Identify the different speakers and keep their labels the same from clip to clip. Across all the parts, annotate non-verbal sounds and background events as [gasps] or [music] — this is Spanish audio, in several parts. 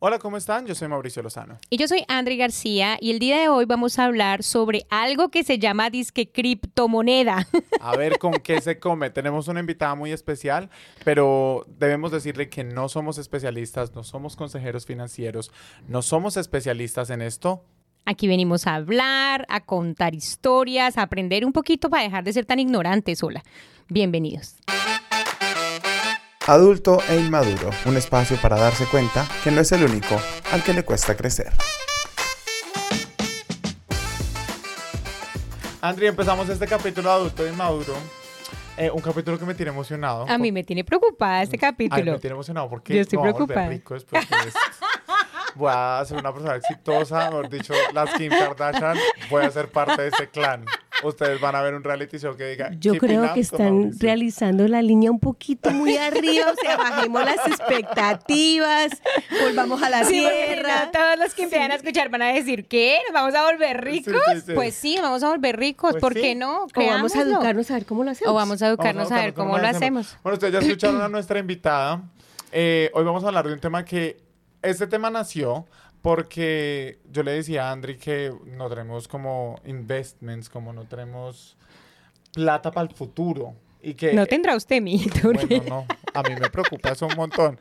Speaker 1: Hola, ¿cómo están? Yo soy Mauricio Lozano.
Speaker 2: Y yo soy Andri García y el día de hoy vamos a hablar sobre algo que se llama disque criptomoneda. [laughs]
Speaker 1: A ver con qué se come. Tenemos una invitada muy especial, pero debemos decirle que no somos especialistas, no somos consejeros financieros, no somos especialistas en esto.
Speaker 2: Aquí venimos a hablar, a contar historias, a aprender un poquito para dejar de ser tan ignorantes sola. Bienvenidos.
Speaker 1: Adulto e inmaduro, un espacio para darse cuenta que no es el único al que le cuesta crecer. Andri, empezamos este capítulo de adulto e inmaduro. Eh, un capítulo que me tiene emocionado.
Speaker 2: A mí me tiene preocupada este capítulo.
Speaker 1: Ay, me tiene emocionado porque
Speaker 2: Yo estoy preocupada.
Speaker 1: rico después de esto. [laughs] Voy a ser una persona exitosa, mejor dicho, las Kim Kardashian, voy a ser parte de ese clan ustedes van a ver un reality show que diga.
Speaker 3: Yo creo que están realizando la línea un poquito muy arriba, o sea, bajemos las expectativas, volvamos a la tierra.
Speaker 2: todos los que empiezan a escuchar van a decir, ¿qué? ¿Nos vamos a volver ricos? pues sí, vamos a volver ricos, pues ¿por qué no?
Speaker 3: O vamos a educarnos a ver cómo lo hacemos.
Speaker 2: O vamos a educarnos a, ver cómo, lo hacemos.
Speaker 1: Bueno, ustedes ya escucharon a nuestra invitada. Eh, hoy vamos a hablar de un tema que, este tema nació porque yo le decía a Andri que no tenemos como investments, como no tenemos plata para el futuro. Y que,
Speaker 2: no tendrá usted, mi
Speaker 1: Bueno, no, a mí me preocupa eso un montón.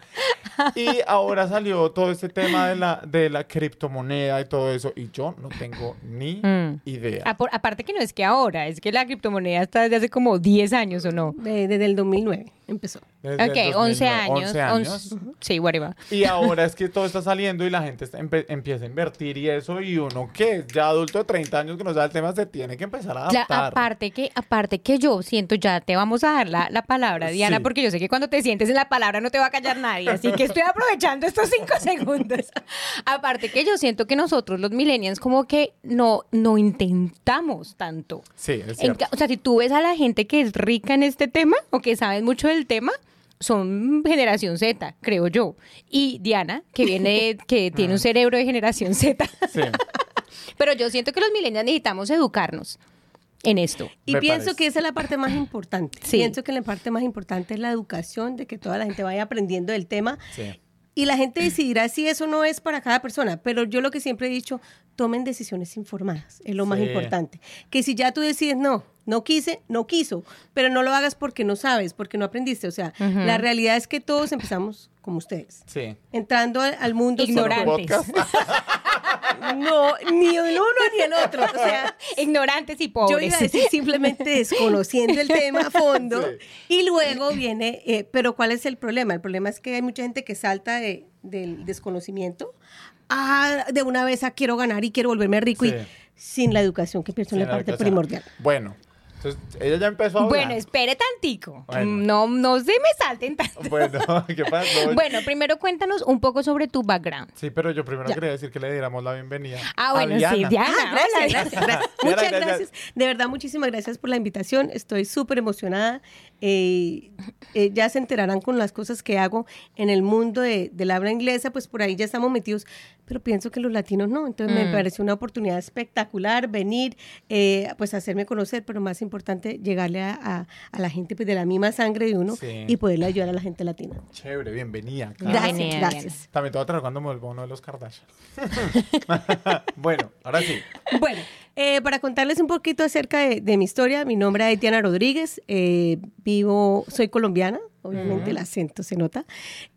Speaker 1: Y ahora salió todo este tema de la, de la criptomoneda y todo eso, y yo no tengo ni mm. idea.
Speaker 2: aparte que no es que ahora, es que la criptomoneda está desde hace como 10 años, ¿o no?
Speaker 3: desde el 2009 empezó.
Speaker 2: ok, 11 años. 11 años. sí, whatever.
Speaker 1: Y ahora es que todo está saliendo y la gente empieza a invertir y eso, y uno que ya adulto de 30 años que no sabe el tema se tiene que empezar a adaptar.
Speaker 2: aparte, que, aparte que yo siento, ya te vamos a dar la, la palabra, Diana, porque yo sé que cuando te sientes en la palabra no te va a callar nadie, así que estoy aprovechando estos 5 [laughs] segundos. aparte que yo siento que nosotros los millennials como que no, no intentamos tanto.
Speaker 1: Sí, es cierto.
Speaker 2: o sea, si tú ves a la gente que es rica en este tema o que sabe mucho del tema, son generación Z, creo yo. Y Diana, que viene, [laughs] que tiene un cerebro de generación Z. [laughs] Pero yo siento que los millennials necesitamos educarnos en esto.
Speaker 3: Y pienso que esa es la parte más importante. Pienso que la parte más importante es la educación, de que toda la gente vaya aprendiendo del tema. Y la gente decidirá si eso no es para cada persona. Pero yo lo que siempre he dicho, tomen decisiones informadas, es lo más importante. Que si ya tú decides, no, no quise, no quiso, pero no lo hagas porque no sabes, porque no aprendiste. O sea, la realidad es que todos empezamos como ustedes.
Speaker 1: Sí.
Speaker 3: Entrando al, mundo
Speaker 2: ignorantes. [laughs]
Speaker 3: no, ni el uno ni el otro. O sea,
Speaker 2: ignorantes y pobres.
Speaker 3: Yo iba a decir simplemente desconociendo el tema a fondo. Y luego viene, eh, pero ¿cuál es el problema? El problema es que hay mucha gente que salta del desconocimiento ah, de una vez a quiero ganar y quiero volverme rico y sin la educación, que pienso en la, parte primordial.
Speaker 1: Bueno, entonces, ella ya empezó a hablar.
Speaker 2: Bueno, espere tantico. No, no se me salten tanto.
Speaker 1: Bueno, [laughs] ¿qué pasa? [laughs]
Speaker 2: bueno, primero cuéntanos un poco sobre tu background.
Speaker 1: Sí, pero yo primero quería decir que le diéramos la bienvenida.
Speaker 2: Ah, bueno, sí, Diana.
Speaker 3: Ah, gracias, gracias, [laughs] Muchas gracias. De verdad, muchísimas gracias por la invitación. Estoy súper emocionada. Eh, eh, ya se enterarán con las cosas que hago en el mundo de, del habla inglesa, pues por ahí ya estamos metidos, pero pienso que los latinos no. Entonces me mm. pareció una oportunidad espectacular venir, eh, pues hacerme conocer, pero más importante, llegarle a, la gente pues, de la misma sangre de uno y poderle ayudar a la gente latina.
Speaker 1: Chévere, bienvenida.
Speaker 3: Gracias, gracias.
Speaker 1: También te voy a traer cuando me vuelva uno de los Kardashian. [laughs] [laughs] bueno, ahora sí.
Speaker 3: Bueno, eh, para contarles un poquito acerca de, mi historia, mi nombre es Diana Rodríguez, eh, vivo, soy colombiana, obviamente el acento se nota.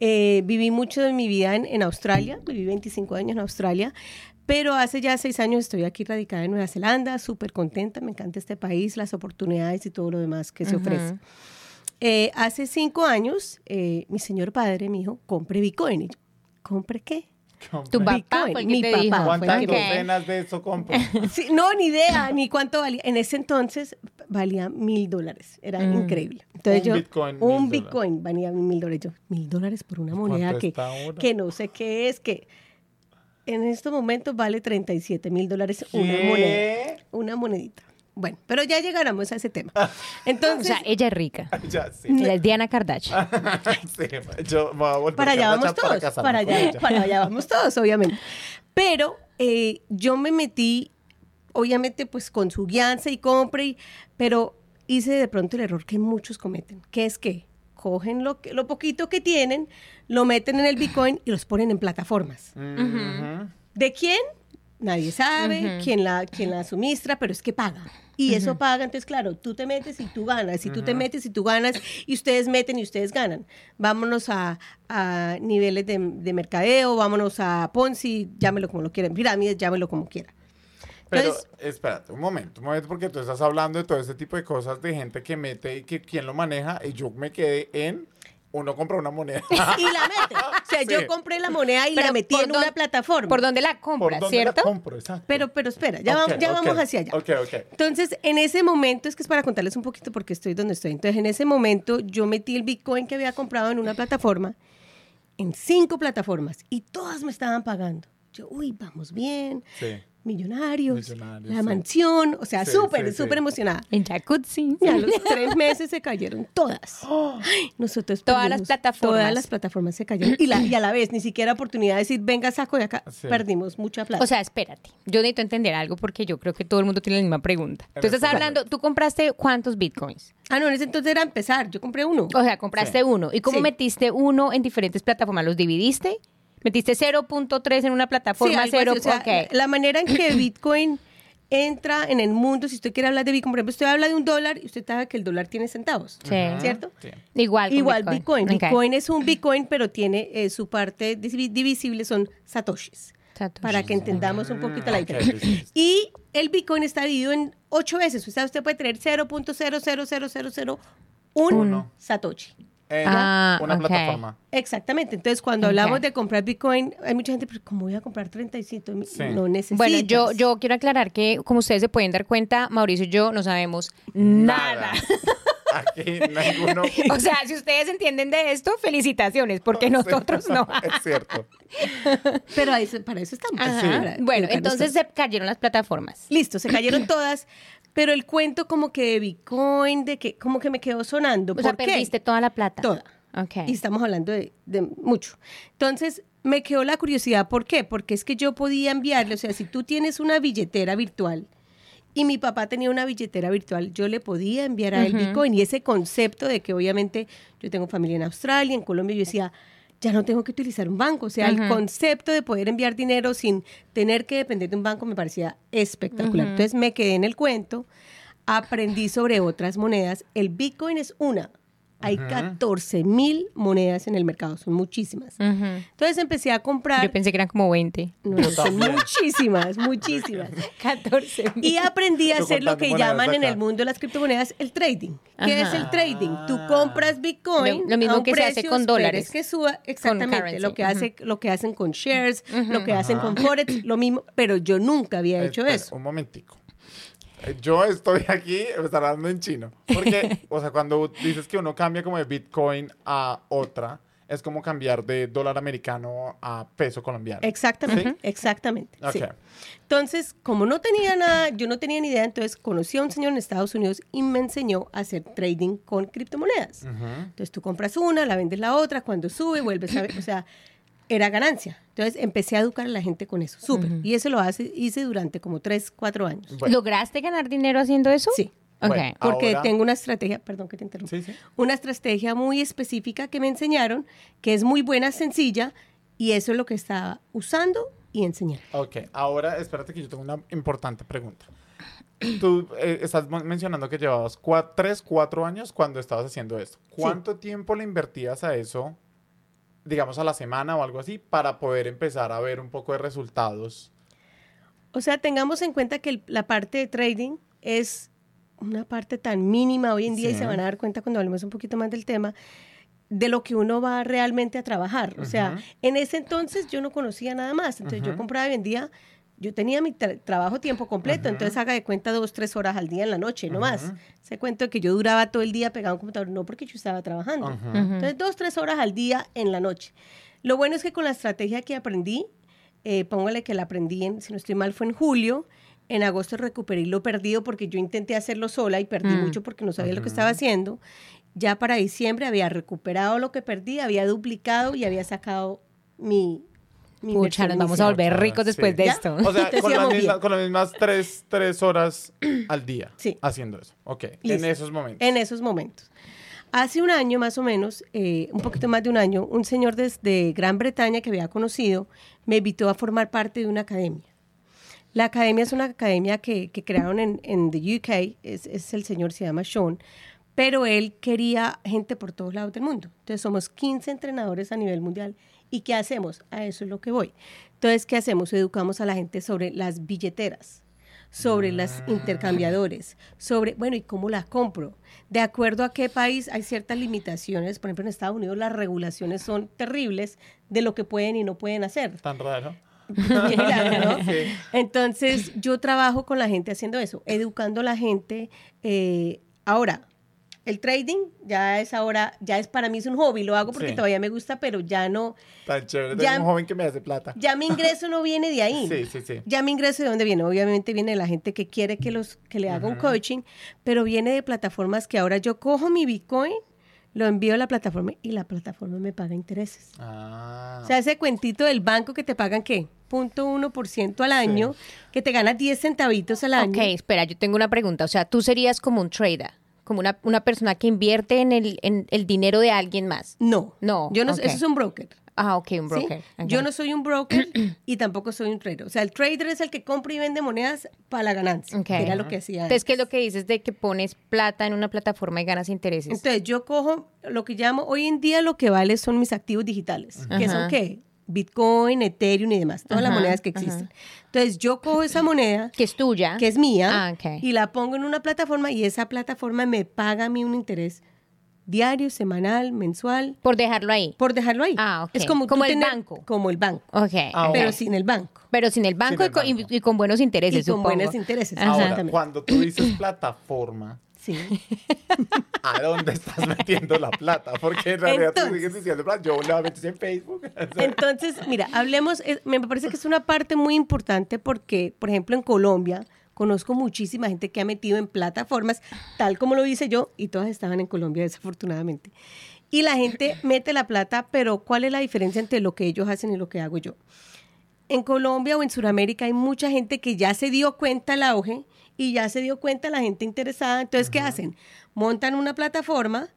Speaker 3: Eh, viví mucho de mi vida en, Australia, viví 25 años en Australia, pero hace ya seis años estoy aquí radicada en Nueva Zelanda, súper contenta, me encanta este país, las oportunidades y todo lo demás que se ofrece. hace cinco años, mi señor padre me dijo, compre Bitcoin. ¿Compre qué?
Speaker 2: Tu papá mi papá.
Speaker 1: ¿Cuántas docenas de eso compro? [laughs]
Speaker 3: no, ni idea, ni cuánto valía. En ese entonces valía mil dólares. Era mm. increíble. Entonces un yo, Bitcoin. Un Bitcoin valía mil dólares. Yo, mil dólares por una moneda que, que no sé qué es, que en estos momentos vale 37 mil dólares una moneda. Una monedita. Bueno, pero ya llegaremos a ese tema. Entonces, [laughs]
Speaker 2: o sea, ella es rica. [laughs] Ya, sí. Ella es Diana Kardashian. [laughs]
Speaker 1: sí, yo me voy a volver
Speaker 3: para allá vamos todos. Para, allá, para allá vamos todos, obviamente. Pero eh, yo me metí, obviamente, pues con su guianza y compra, pero hice de pronto el error que muchos cometen, que es que cogen lo, que- lo poquito que tienen, lo meten en el Bitcoin y los ponen en plataformas. ¿De quién? Nadie sabe quién, la, quién la suministra, pero es que paga. Y eso paga, entonces claro, tú te metes y tú ganas, y tú te metes y tú ganas, y ustedes meten y ustedes ganan. Vámonos a, a niveles de, de mercadeo, vámonos a Ponzi, llámelo como lo quieran, pirámides, llámelo como quieran.
Speaker 1: Pero, espérate, un momento, un momento, porque tú estás hablando de todo ese tipo de cosas de gente que mete y que quién lo maneja, y yo me quedé en uno compra una moneda. [laughs]
Speaker 3: Y la mete. O sea,
Speaker 1: Sí.
Speaker 3: yo compré la moneda y
Speaker 2: Pero
Speaker 3: la metí
Speaker 2: ¿por
Speaker 3: en una plataforma.
Speaker 2: ¿Por dónde la
Speaker 1: ¿Por
Speaker 2: compras,
Speaker 1: dónde
Speaker 2: cierto?
Speaker 1: la compro? Exacto.
Speaker 3: Pero, pero espera, ya,
Speaker 1: Ok,
Speaker 3: va- ya vamos hacia allá.
Speaker 1: Ok, ok.
Speaker 3: Entonces, en ese momento, es que es para contarles un poquito porque estoy donde estoy. Entonces, en ese momento, yo metí el Bitcoin que había comprado en una plataforma, en cinco plataformas, y todas me estaban pagando. Yo, uy, vamos bien,
Speaker 1: Sí.
Speaker 3: Millonarios,
Speaker 1: Millonarios,
Speaker 3: la
Speaker 1: sí.
Speaker 3: mansión, o sea,
Speaker 1: Sí,
Speaker 3: súper,
Speaker 1: sí, sí.
Speaker 3: súper emocionada.
Speaker 2: En jacuzzi.
Speaker 3: Y a los [laughs] tres meses se cayeron todas. Ay, Nosotros
Speaker 2: Todas las plataformas.
Speaker 3: Todas las plataformas se cayeron. Y, la, y a la vez, ni siquiera oportunidad de decir, venga, saco de acá.
Speaker 1: Sí.
Speaker 3: Perdimos mucha plata.
Speaker 2: O sea, espérate. Yo necesito entender algo porque yo creo que todo el mundo tiene la misma pregunta. Tú estás hablando, tú compraste cuántos bitcoins.
Speaker 3: ah, no, en ese entonces era empezar. Yo compré uno.
Speaker 2: O sea, compraste
Speaker 1: Sí.
Speaker 2: uno. ¿Y cómo
Speaker 3: Sí.
Speaker 2: metiste uno en diferentes plataformas? ¿Los dividiste? ¿Metiste 0.3 en una plataforma?
Speaker 3: Sí, algo
Speaker 2: 0.
Speaker 3: así, o sea. La manera en que [clears throat] Bitcoin entra en el mundo, si usted quiere hablar de Bitcoin, por ejemplo, usted habla de un dólar y usted sabe que el dólar tiene centavos.
Speaker 2: Sí.
Speaker 3: ¿Cierto?
Speaker 1: Sí.
Speaker 2: Igual.
Speaker 3: Igual Bitcoin. Bitcoin es un Bitcoin, pero tiene eh, su parte divi- divisible, son satoshis.
Speaker 2: Satoshis.
Speaker 3: Para que entendamos un poquito la diferencia.
Speaker 1: listo.
Speaker 3: Y el Bitcoin está dividido en ocho veces. O sea, usted puede tener 0.00001
Speaker 1: Uno.
Speaker 3: satoshi.
Speaker 1: En
Speaker 2: Ah,
Speaker 1: una plataforma.
Speaker 3: Exactamente. Entonces, cuando hablamos de comprar Bitcoin, hay mucha gente, pero ¿cómo voy a comprar 35? mil?
Speaker 1: Sí.
Speaker 3: No necesitas.
Speaker 2: Bueno, yo, yo quiero aclarar que, como ustedes se pueden dar cuenta, Mauricio y yo no sabemos nada.
Speaker 1: Aquí ninguno. [laughs]
Speaker 2: O sea, si ustedes entienden de esto, felicitaciones, porque [laughs] nosotros no. [laughs]
Speaker 1: es cierto.
Speaker 3: Pero ahí para eso estamos.
Speaker 2: Ajá.
Speaker 3: para
Speaker 2: Bueno, entonces se cayeron las plataformas.
Speaker 3: Listo, se cayeron [clears throat] todas. Pero el cuento como que de Bitcoin, de que como que me quedó sonando.
Speaker 2: O sea,
Speaker 3: ¿Por qué?
Speaker 2: perdiste toda la plata.
Speaker 3: Toda.
Speaker 2: Ok.
Speaker 3: Y estamos hablando de, de mucho. Entonces, me quedó la curiosidad. ¿Por qué? Porque es que yo podía enviarle, o sea, si tú tienes una billetera virtual y mi papá tenía una billetera virtual, yo le podía enviar a él Bitcoin. Y ese concepto de que obviamente yo tengo familia en Australia, en Colombia, yo decía, ya no tengo que utilizar un banco. O sea, el concepto de poder enviar dinero sin tener que depender de un banco me parecía espectacular. Entonces me quedé en el cuento, aprendí sobre otras monedas. El Bitcoin es una. Hay 14 mil monedas en el mercado, son muchísimas. Entonces empecé a comprar.
Speaker 2: Yo pensé que eran como 20.
Speaker 3: No,
Speaker 1: Yo
Speaker 3: son muchísimas, muchísimas. [laughs]
Speaker 2: 14
Speaker 3: Y aprendí a hacer lo que llaman en el mundo de las criptomonedas el trading. ¿Qué
Speaker 2: Ajá.
Speaker 3: es el trading? Tú compras Bitcoin.
Speaker 2: Lo- lo mismo
Speaker 3: a un
Speaker 2: que se hace
Speaker 3: precio,
Speaker 2: con dólares.
Speaker 3: que suba, exactamente. Lo que, hace, lo que hacen con shares, lo que hacen con Forex, lo mismo. Pero yo nunca había hecho
Speaker 1: Espera,
Speaker 3: eso.
Speaker 1: Un momentico. Yo estoy aquí, me están hablando en chino. Porque, [laughs] o sea, cuando dices que uno cambia como de Bitcoin a otra, es como cambiar de dólar americano a peso colombiano.
Speaker 3: Exactamente, exactamente. sí.
Speaker 1: Ok.
Speaker 3: Entonces, como no tenía nada, yo no tenía ni idea, entonces conocí a un señor en Estados Unidos y me enseñó a hacer trading con criptomonedas. Entonces tú compras una, la vendes la otra, cuando sube, vuelves a ver, o sea, era ganancia. Entonces empecé a educar a la gente con eso, súper. Y eso lo hace, hice durante como tres, cuatro años.
Speaker 1: Bueno.
Speaker 2: ¿Lograste ganar dinero haciendo eso?
Speaker 3: Sí.
Speaker 2: Ok.
Speaker 1: Bueno.
Speaker 3: Porque
Speaker 1: Ahora-
Speaker 3: tengo una estrategia, perdón que te interrumpa,
Speaker 1: Sí, sí.
Speaker 3: una estrategia muy específica que me enseñaron, que es muy buena, sencilla, y eso es lo que estaba usando y enseñando.
Speaker 1: Ok, ahora espérate que yo tengo una importante pregunta. Tú eh, estás mencionando que llevabas cua- tres, cuatro años cuando estabas haciendo esto. ¿Cuánto tiempo le invertías a eso, digamos a la semana o algo así, para poder empezar a ver un poco de resultados?
Speaker 3: O sea, tengamos en cuenta que el- la parte de trading es una parte tan mínima hoy en día y se van a dar cuenta cuando hablemos un poquito más del tema de lo que uno va realmente a trabajar. O sea, en ese entonces yo no conocía nada más. Entonces yo compraba y vendía. Yo tenía mi tra- trabajo tiempo completo, entonces haga de cuenta dos, tres horas al día en la noche, no más. Se cuento que yo duraba todo el día pegado a un computador, no porque yo estaba trabajando. Entonces, dos, tres horas al día en la noche. Lo bueno es que con la estrategia que aprendí, eh, póngale que la aprendí, en, si no estoy mal, fue en julio. En agosto recuperé lo perdido porque yo intenté hacerlo sola y perdí
Speaker 2: Mm.
Speaker 3: mucho porque no sabía lo que estaba haciendo. Ya para diciembre había recuperado lo que perdí, había duplicado y había sacado mi
Speaker 2: Pucha, nos vamos a volver ricos
Speaker 1: Sí.
Speaker 2: después de
Speaker 3: ¿Ya?
Speaker 2: esto.
Speaker 1: O sea, [laughs] con, las mismas, con las mismas tres, tres horas [clears throat] al día
Speaker 3: Sí.
Speaker 1: haciendo eso. Ok, en
Speaker 3: Listo.
Speaker 1: esos momentos.
Speaker 3: En esos momentos. Hace un año más o menos, eh, un poquito más de un año, un señor desde Gran Bretaña que había conocido me invitó a formar parte de una academia. La academia es una academia que, que crearon en, en the UK, es, es el señor, se llama Sean, pero él quería gente por todos lados del mundo. Entonces somos 15 entrenadores a nivel mundial. ¿Y qué hacemos? A eso es lo que voy. Entonces, ¿qué hacemos? Educamos a la gente sobre las billeteras, sobre los intercambiadores, sobre, bueno, ¿y cómo las compro? De acuerdo a qué país hay ciertas limitaciones. Por ejemplo, en Estados Unidos las regulaciones son terribles de lo que pueden y no pueden hacer.
Speaker 1: Tan raro.
Speaker 3: ¿no? [laughs]
Speaker 1: Sí.
Speaker 3: Entonces, yo trabajo con la gente haciendo eso, educando a la gente. eh, ahora, el trading ya es ahora, ya es para mí es un hobby, lo hago porque
Speaker 1: Sí.
Speaker 3: todavía me gusta, pero ya no,
Speaker 1: Tan chévere.
Speaker 3: Ya-
Speaker 1: Tengo un joven que me hace plata.
Speaker 3: ya mi ingreso no viene de ahí. [laughs]
Speaker 1: Sí, sí, sí.
Speaker 3: Ya mi ingreso de dónde viene? Obviamente viene de la gente que quiere que los que le haga un coaching, pero viene de plataformas que ahora yo cojo mi Bitcoin, lo envío a la plataforma y la plataforma me paga intereses.
Speaker 1: Ah.
Speaker 3: O sea, ese cuentito del banco que te pagan qué? Punto uno por ciento al año, que te ganas 10 centavitos al año.
Speaker 2: Ok, espera, yo tengo una pregunta. O sea, tú serías como un trader, como una, una persona que invierte en el, en el dinero de alguien más.
Speaker 3: No.
Speaker 2: No,
Speaker 3: Yo no,
Speaker 2: ok.
Speaker 3: Eso es un broker.
Speaker 2: Ah, ok, un
Speaker 3: ¿sí?
Speaker 2: broker. ok.
Speaker 3: Yo no soy un broker y tampoco soy un trader. O sea, el trader es el que compra y vende monedas para la ganancia. Que Era lo que hacía.
Speaker 2: Entonces, ¿qué es lo que dices de que pones plata en una plataforma y ganas intereses?
Speaker 3: Entonces, yo cojo lo que llamo, hoy en día lo que vale son mis activos digitales, que son
Speaker 2: Ajá.
Speaker 3: qué? Bitcoin, Ethereum y demás, todas las monedas que existen. Entonces, yo cojo esa moneda, [laughs]
Speaker 2: que es tuya.
Speaker 3: que es mía,
Speaker 2: Ah,
Speaker 3: y la pongo en una plataforma y esa plataforma me paga a mí un interés diario, semanal, mensual,
Speaker 2: Por dejarlo ahí.
Speaker 3: por dejarlo ahí.
Speaker 2: Ah, ok.
Speaker 3: Es como,
Speaker 2: el
Speaker 3: tener-
Speaker 2: banco.
Speaker 3: Como el banco,
Speaker 2: Ok.
Speaker 1: Ah,
Speaker 3: pero sin el banco.
Speaker 2: Pero sin el banco,
Speaker 1: el
Speaker 2: y, con, y-
Speaker 1: banco.
Speaker 2: y con buenos intereses,
Speaker 3: Y con
Speaker 2: supongo.
Speaker 3: buenos intereses.
Speaker 1: Ahora, cuando tú dices plataforma,
Speaker 3: Sí. [laughs]
Speaker 1: ¿a dónde estás metiendo la plata? Porque en realidad tú
Speaker 3: Entonces-
Speaker 1: sigues diciendo, "Plata, yo la metí en Facebook. [laughs]
Speaker 3: Entonces, mira, hablemos, es- me parece que es una parte muy importante porque, por ejemplo, en Colombia conozco muchísima gente que ha metido en plataformas, tal como lo hice yo, y todas estaban en Colombia, desafortunadamente. Y la gente mete la plata, pero ¿cuál es la diferencia entre lo que ellos hacen y lo que hago yo? En Colombia o en Sudamérica hay mucha gente que ya se dio cuenta el auge y ya se dio cuenta la gente interesada. Entonces, ¿qué hacen? Montan una plataforma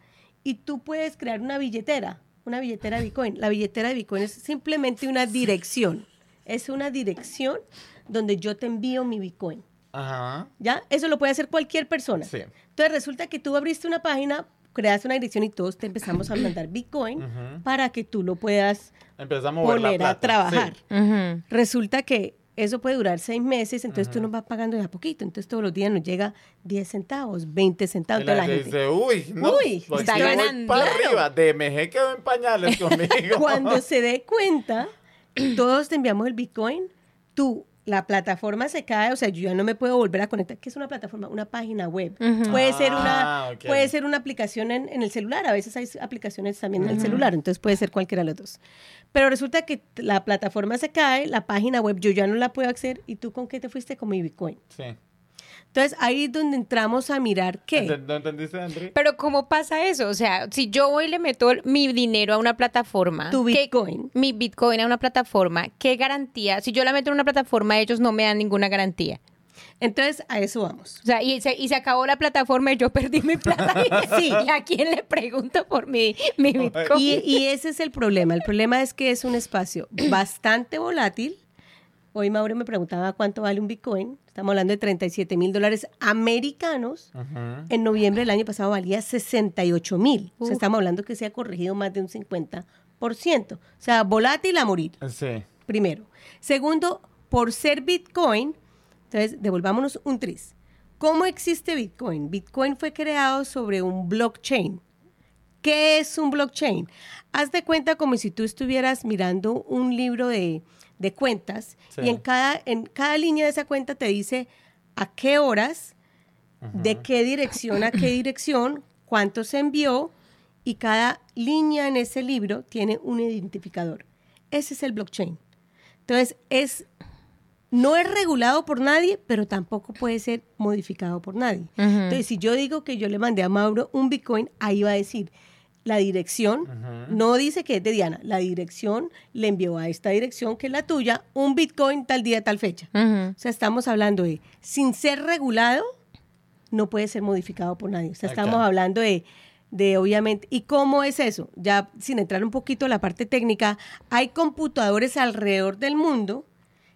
Speaker 3: y tú puedes crear una billetera, una billetera de Bitcoin. La billetera de Bitcoin es simplemente una dirección. Es una dirección donde yo te envío mi Bitcoin.
Speaker 1: Ajá.
Speaker 3: ¿Ya? Eso lo puede hacer cualquier persona.
Speaker 1: Sí.
Speaker 3: Entonces resulta que tú abriste una página, creaste una dirección y todos te empezamos a mandar [clears throat] Bitcoin para que tú lo puedas
Speaker 1: Empieza a mover la
Speaker 3: poner
Speaker 1: plata.
Speaker 3: a trabajar.
Speaker 1: Sí.
Speaker 3: Resulta que eso puede durar seis meses, entonces tú nos vas pagando de a poquito. Entonces todos los días nos llega 10 centavos, 20 centavos.
Speaker 1: Y la gente dice, uy, no,
Speaker 3: Uy,
Speaker 1: pues
Speaker 2: está ganando.
Speaker 1: para
Speaker 3: Claro.
Speaker 1: arriba. DMG quedó en pañales [laughs] conmigo.
Speaker 3: cuando se dé cuenta, todos te enviamos el Bitcoin, tú, la plataforma se cae, o sea, yo ya no me puedo volver a conectar. ¿Qué es una plataforma? Una página web. Puede, ser una,
Speaker 1: Ah,
Speaker 3: puede ser una aplicación en, en el celular, a veces hay aplicaciones también en el celular, entonces puede ser cualquiera de los dos. Pero resulta que la plataforma se cae, la página web yo ya no la puedo acceder, ¿y tú con qué te fuiste? Con mi Bitcoin.
Speaker 1: Sí.
Speaker 3: Entonces ahí es donde entramos a mirar qué.
Speaker 1: ¿Ent- ¿No entendiste, Andri?
Speaker 2: Pero ¿cómo pasa eso? O sea, si yo voy y le meto mi dinero a una plataforma,
Speaker 3: Tu
Speaker 2: ¿qué-
Speaker 3: Bitcoin.
Speaker 2: mi Bitcoin a una plataforma, ¿qué garantía? Si yo la meto en una plataforma, ellos no me dan ninguna garantía.
Speaker 3: Entonces a eso vamos.
Speaker 2: O sea, y se, y se acabó la plataforma y yo perdí mi plata. [laughs] [laughs] sí. ¿Y a quién le pregunto por mi, mi Bitcoin?
Speaker 3: Y, y ese es el problema. El problema es que es un espacio bastante volátil. Hoy Mauro me preguntaba cuánto vale un Bitcoin. Estamos hablando de 37 mil dólares americanos. En noviembre del año pasado valía 68 mil. O sea, estamos hablando que se ha corregido más de un 50%. O sea, volátil a morir,
Speaker 1: Sí.
Speaker 3: primero. Segundo, por ser Bitcoin, entonces devolvámonos un tris. ¿Cómo existe Bitcoin? Bitcoin fue creado sobre un blockchain. ¿Qué es un blockchain? Haz de cuenta como si tú estuvieras mirando un libro de, de cuentas
Speaker 1: Sí.
Speaker 3: y en cada, en cada línea de esa cuenta te dice a qué horas, de qué dirección a qué [coughs] dirección, cuánto se envió y cada línea en ese libro tiene un identificador. Ese es el blockchain. Entonces, es, no es regulado por nadie, pero tampoco puede ser modificado por nadie. Entonces, si yo digo que yo le mandé a Mauro un Bitcoin, ahí va a decir la dirección, no dice que es de Diana, la dirección le envió a esta dirección, que es la tuya, un Bitcoin tal día, tal fecha. O sea, estamos hablando de, sin ser regulado, no puede ser modificado por nadie. O sea, estamos hablando de de obviamente, ¿y cómo es eso? Ya sin entrar un poquito a la parte técnica, hay computadores alrededor del mundo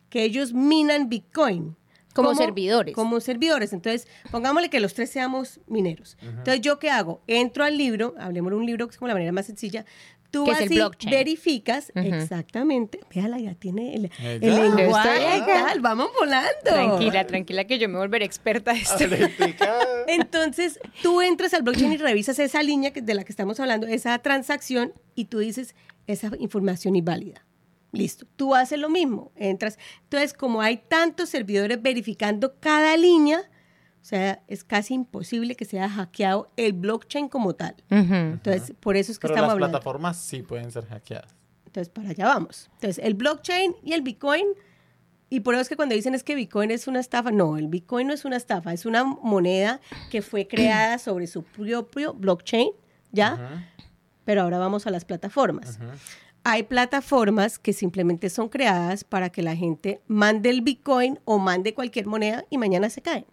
Speaker 3: que ellos minan Bitcoin.
Speaker 2: Como servidores.
Speaker 3: Como servidores. Entonces, pongámosle que los tres seamos mineros. Entonces, ¿yo qué hago? Entro al libro, hablemos de un libro que es como la manera más sencilla. Tú vas y
Speaker 2: blockchain.
Speaker 3: verificas,
Speaker 2: Ujú.
Speaker 3: exactamente. Véala, ya tiene el, el
Speaker 1: ya.
Speaker 3: Lenguaje. Vamos volando.
Speaker 2: Tranquila, tranquila, que yo me volveré experta de esto. [laughs]
Speaker 3: Entonces, tú entras al blockchain y revisas esa línea que- de la que estamos hablando, esa transacción, y tú dices, esa información inválida. Listo. Tú haces lo mismo. Entras. Entonces, como hay tantos servidores verificando cada línea, o sea, es casi imposible que sea hackeado el blockchain como tal. Entonces, por eso es que
Speaker 1: Pero
Speaker 3: estamos
Speaker 1: las
Speaker 3: hablando.
Speaker 1: plataformas sí pueden ser hackeadas.
Speaker 3: Entonces, para allá vamos. Entonces, el blockchain y el Bitcoin, y por eso es que cuando dicen es que Bitcoin es una estafa, no, el Bitcoin no es una estafa, es una moneda que fue [clears throat] creada sobre su propio blockchain, ¿ya? Pero ahora vamos a las plataformas. Hay plataformas que simplemente son creadas para que la gente mande el Bitcoin o mande cualquier moneda y mañana se caen.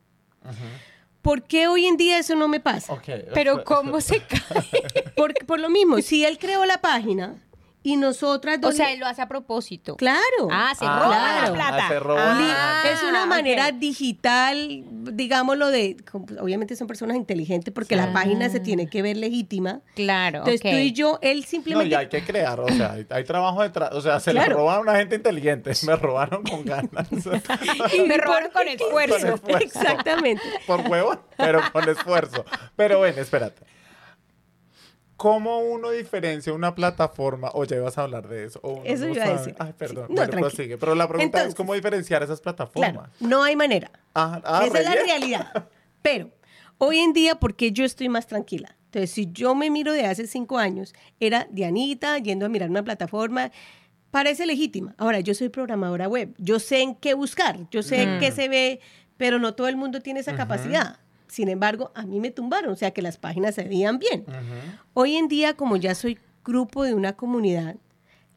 Speaker 3: ¿Por qué hoy en día eso no me pasa?
Speaker 2: Pero ¿cómo se cae? [laughs]
Speaker 3: Por, por lo mismo, si él creó la página y nosotras
Speaker 2: O
Speaker 3: dos...
Speaker 2: sea, él lo hace a propósito.
Speaker 3: claro.
Speaker 2: Ah, se
Speaker 1: Ah,
Speaker 2: roba
Speaker 3: claro.
Speaker 2: la plata.
Speaker 1: Ah, se roba
Speaker 2: Ah,
Speaker 3: es una
Speaker 2: ok.
Speaker 3: manera digital, digámoslo de, como- obviamente son personas inteligentes porque
Speaker 1: Sí.
Speaker 3: la página se tiene que ver legítima.
Speaker 2: Claro,
Speaker 3: Entonces tú y yo, él
Speaker 1: No,
Speaker 3: simplemente...
Speaker 1: y hay que crear, o sea, hay, hay trabajo detrás. O sea, se le roban a una gente inteligente. Me robaron con ganas. [laughs]
Speaker 2: Y [laughs] me robaron con esfuerzo. [laughs]
Speaker 1: Con esfuerzo.
Speaker 3: Exactamente.
Speaker 1: Por huevo, pero con esfuerzo. Pero ven, espérate. ¿Cómo uno diferencia una plataforma? O ya ibas a hablar de eso. o
Speaker 3: Eso
Speaker 1: no
Speaker 3: iba a decir.
Speaker 1: Ay, perdón.
Speaker 3: No,
Speaker 1: bueno, prosigue. Pero la pregunta es cómo diferenciar esas plataformas.
Speaker 3: Claro, no hay manera.
Speaker 1: Ah, ah,
Speaker 3: Esa es la realidad. [laughs] Pero hoy en día, ¿por qué yo estoy más tranquila? Entonces, si yo me miro de hace cinco años, era Dianita yendo a mirar una plataforma, parece legítima. Ahora, yo soy programadora web, yo sé en qué buscar, yo sé en qué se ve, pero no todo el mundo tiene esa capacidad. Sin embargo, a mí me tumbaron, o sea, que las páginas se veían bien. Hoy en día, como ya soy grupo de una comunidad,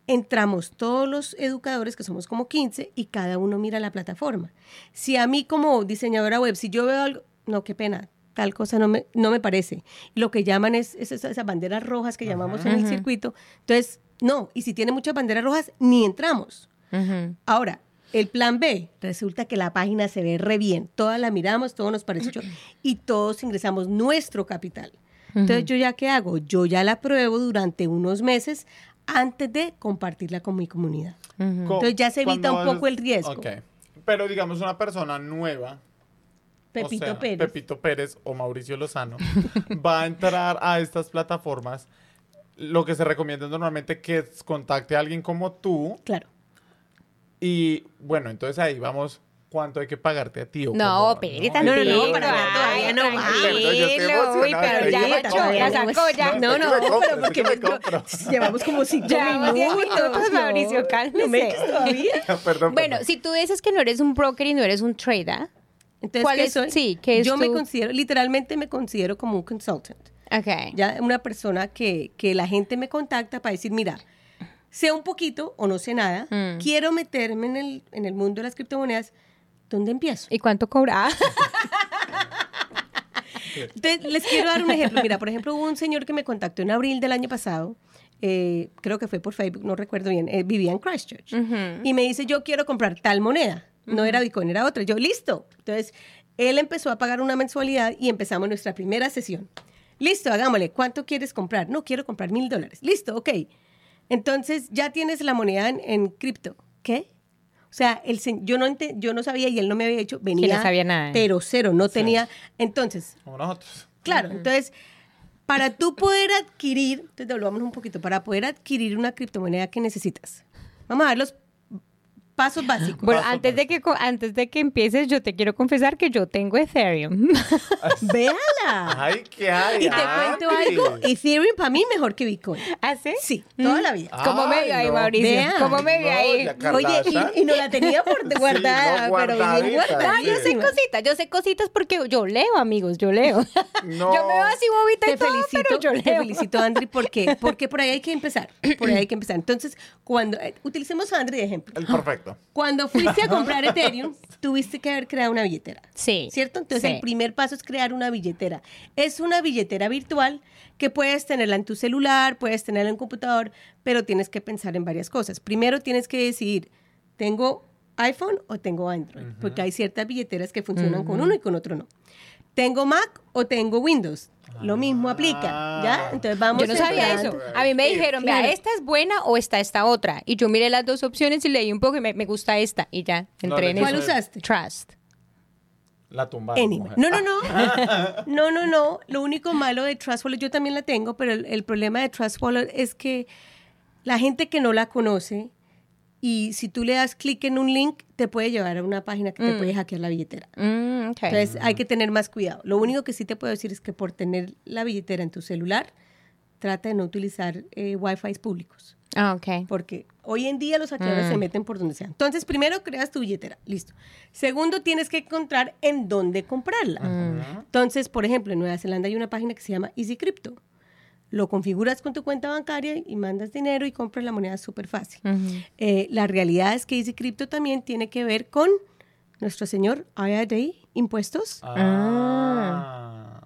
Speaker 3: entramos todos los educadores, que somos como 15, y cada uno mira la plataforma. Si a mí como diseñadora web, si yo veo algo, no, qué pena, tal cosa no me, no me parece. Lo que llaman es, es esa- esas banderas rojas que llamamos en el circuito. Entonces, no, y si tiene muchas banderas rojas, ni entramos. Ahora, el plan B, resulta que la página se ve re bien. Todas la miramos, todo nos pareció y todos ingresamos nuestro capital. Entonces, ¿yo ya qué hago? Yo ya la pruebo durante unos meses antes de compartirla con mi comunidad. Entonces ya se evita un poco el riesgo.
Speaker 1: Ok. Pero digamos una persona nueva,
Speaker 3: Pepito
Speaker 1: o sea,
Speaker 3: Pérez.
Speaker 1: Pepito Pérez o Mauricio Lozano, [laughs] va a entrar a estas plataformas. Lo que se recomienda es normalmente que contacte a alguien como tú.
Speaker 3: Claro.
Speaker 1: Y bueno, entonces ahí vamos. ¿Cuánto hay que pagarte a ti? o
Speaker 2: No, pero
Speaker 1: No,
Speaker 3: no, no, para allá todavía no va.
Speaker 2: Uy, pero ya la
Speaker 1: emocionado.
Speaker 2: la sacó ya.
Speaker 3: No, no, pero porque no- llevamos como cinco minutos.
Speaker 2: minutos, Mauricio,
Speaker 3: no.
Speaker 2: cálmese.
Speaker 3: ¿No me eches todavía? [laughs]
Speaker 1: Perdón,
Speaker 2: Bueno,
Speaker 1: perdón.
Speaker 2: si tú dices que no eres un broker y no eres un trader,
Speaker 3: Entonces,
Speaker 2: ¿Cuál
Speaker 3: ¿qué
Speaker 2: es-
Speaker 3: soy?
Speaker 2: sí, qué es
Speaker 3: Yo me considero, literalmente me considero como un consultant.
Speaker 2: ok.
Speaker 3: Ya una persona que, que la gente me contacta para decir, mira, sé un poquito o no sé nada,
Speaker 2: Mm.
Speaker 3: quiero meterme en el, en el mundo de las criptomonedas, ¿dónde empiezo?
Speaker 2: ¿Y cuánto cobra? [laughs]
Speaker 3: Entonces, les quiero dar un ejemplo. Mira, por ejemplo, hubo un señor que me contactó en abril del año pasado, eh, creo que fue por Facebook, no recuerdo bien, eh, vivía en Christchurch,
Speaker 2: Ujú.
Speaker 3: y me dice, yo quiero comprar tal moneda. No era Bitcoin, era otra. Yo, listo. Entonces, él empezó a pagar una mensualidad y empezamos nuestra primera sesión. Listo, hagámosle. ¿Cuánto quieres comprar? No, quiero comprar mil dólares. Listo, ok. Entonces, ya tienes la moneda en, en cripto. ¿Qué? O sea, el, se- yo, no ente- yo no sabía y él no me había dicho, venía,
Speaker 2: no sabía nada.
Speaker 3: pero cero, no tenía. Entonces,
Speaker 1: Como nosotros.
Speaker 3: Claro, entonces, para tú poder adquirir, entonces devolvamos un poquito, para poder adquirir una criptomoneda, ¿qué necesitas? Vamos a ver los pasos básicos.
Speaker 2: Bueno,
Speaker 1: Paso,
Speaker 2: antes de, que, co- antes de que empieces, yo te quiero confesar que yo tengo Ethereum. [laughs]
Speaker 3: Véala.
Speaker 1: Ay, ¿qué hay?
Speaker 3: Y te cuento algo, Ethereum para mí mejor que Bitcoin.
Speaker 2: ¿Así?
Speaker 3: Sí, toda la vida.
Speaker 2: ¿Cómo me vio ahí,
Speaker 1: no.
Speaker 2: Mauricio?
Speaker 3: Vea.
Speaker 2: ¿Cómo me vio
Speaker 1: No,
Speaker 2: ahí?
Speaker 3: Oye, y, y no la tenía por
Speaker 1: Sí,
Speaker 3: guardada,
Speaker 1: no,
Speaker 3: pero bien guardada.
Speaker 2: Ah, yo sé
Speaker 1: Sí.
Speaker 2: cositas, yo sé cositas porque yo leo, amigos, yo leo.
Speaker 1: No.
Speaker 2: Yo me veo así bobita
Speaker 3: Te
Speaker 2: y todo,
Speaker 3: felicito,
Speaker 2: pero yo
Speaker 3: te
Speaker 2: leo.
Speaker 3: felicito, Andri, ¿por qué? Porque por ahí hay que empezar, por ahí hay que empezar. Entonces, cuando, eh, utilicemos a Andri de ejemplo.
Speaker 1: El perfecto.
Speaker 3: Cuando fuiste a comprar Ethereum, [laughs] tuviste que haber creado una billetera.
Speaker 2: Sí.
Speaker 3: ¿Cierto? Entonces
Speaker 2: Sí.
Speaker 3: el primer paso es crear una billetera. Es una billetera virtual que puedes tenerla en tu celular, puedes tenerla en computador, pero tienes que pensar en varias cosas. Primero tienes que decidir, ¿tengo iPhone o tengo Android? Porque hay ciertas billeteras que funcionan con uno y con otro no. ¿Tengo Mac o tengo Windows? Lo mismo aplica, ¿ya? Entonces vamos
Speaker 2: Yo no sabía eso. A mí me dijeron, vea, esta es buena o está esta otra. Y yo miré las dos opciones y leí un poco y me, me gusta esta. Y ya,
Speaker 1: No,
Speaker 2: entré en eso.
Speaker 3: ¿Cuál usaste?
Speaker 2: Trust.
Speaker 1: La tumba.
Speaker 3: No, no, no. [laughs] No, no, no. Lo único malo de Trust Wallet, yo también la tengo, pero el, el problema de Trust Wallet es que la gente que no la conoce y si tú le das clic en un link, te puede llevar a una página que te puede hackear la billetera.
Speaker 2: Mm.
Speaker 3: Entonces hay que tener más cuidado. Lo único que sí te puedo decir es que por tener la billetera en tu celular, trata de no utilizar eh, Wi-Fi públicos.
Speaker 2: Ah, ok.
Speaker 3: Porque hoy en día los hackeadores se meten por donde sea. Entonces, primero creas tu billetera, listo. Segundo, tienes que encontrar en dónde comprarla. Entonces, por ejemplo, en Nueva Zelanda hay una página que se llama Easy Crypto. Lo configuras con tu cuenta bancaria y mandas dinero y compras la moneda súper fácil. Eh, la realidad es que Easy Crypto también tiene que ver con nuestro señor IRA, impuestos.
Speaker 1: Ah.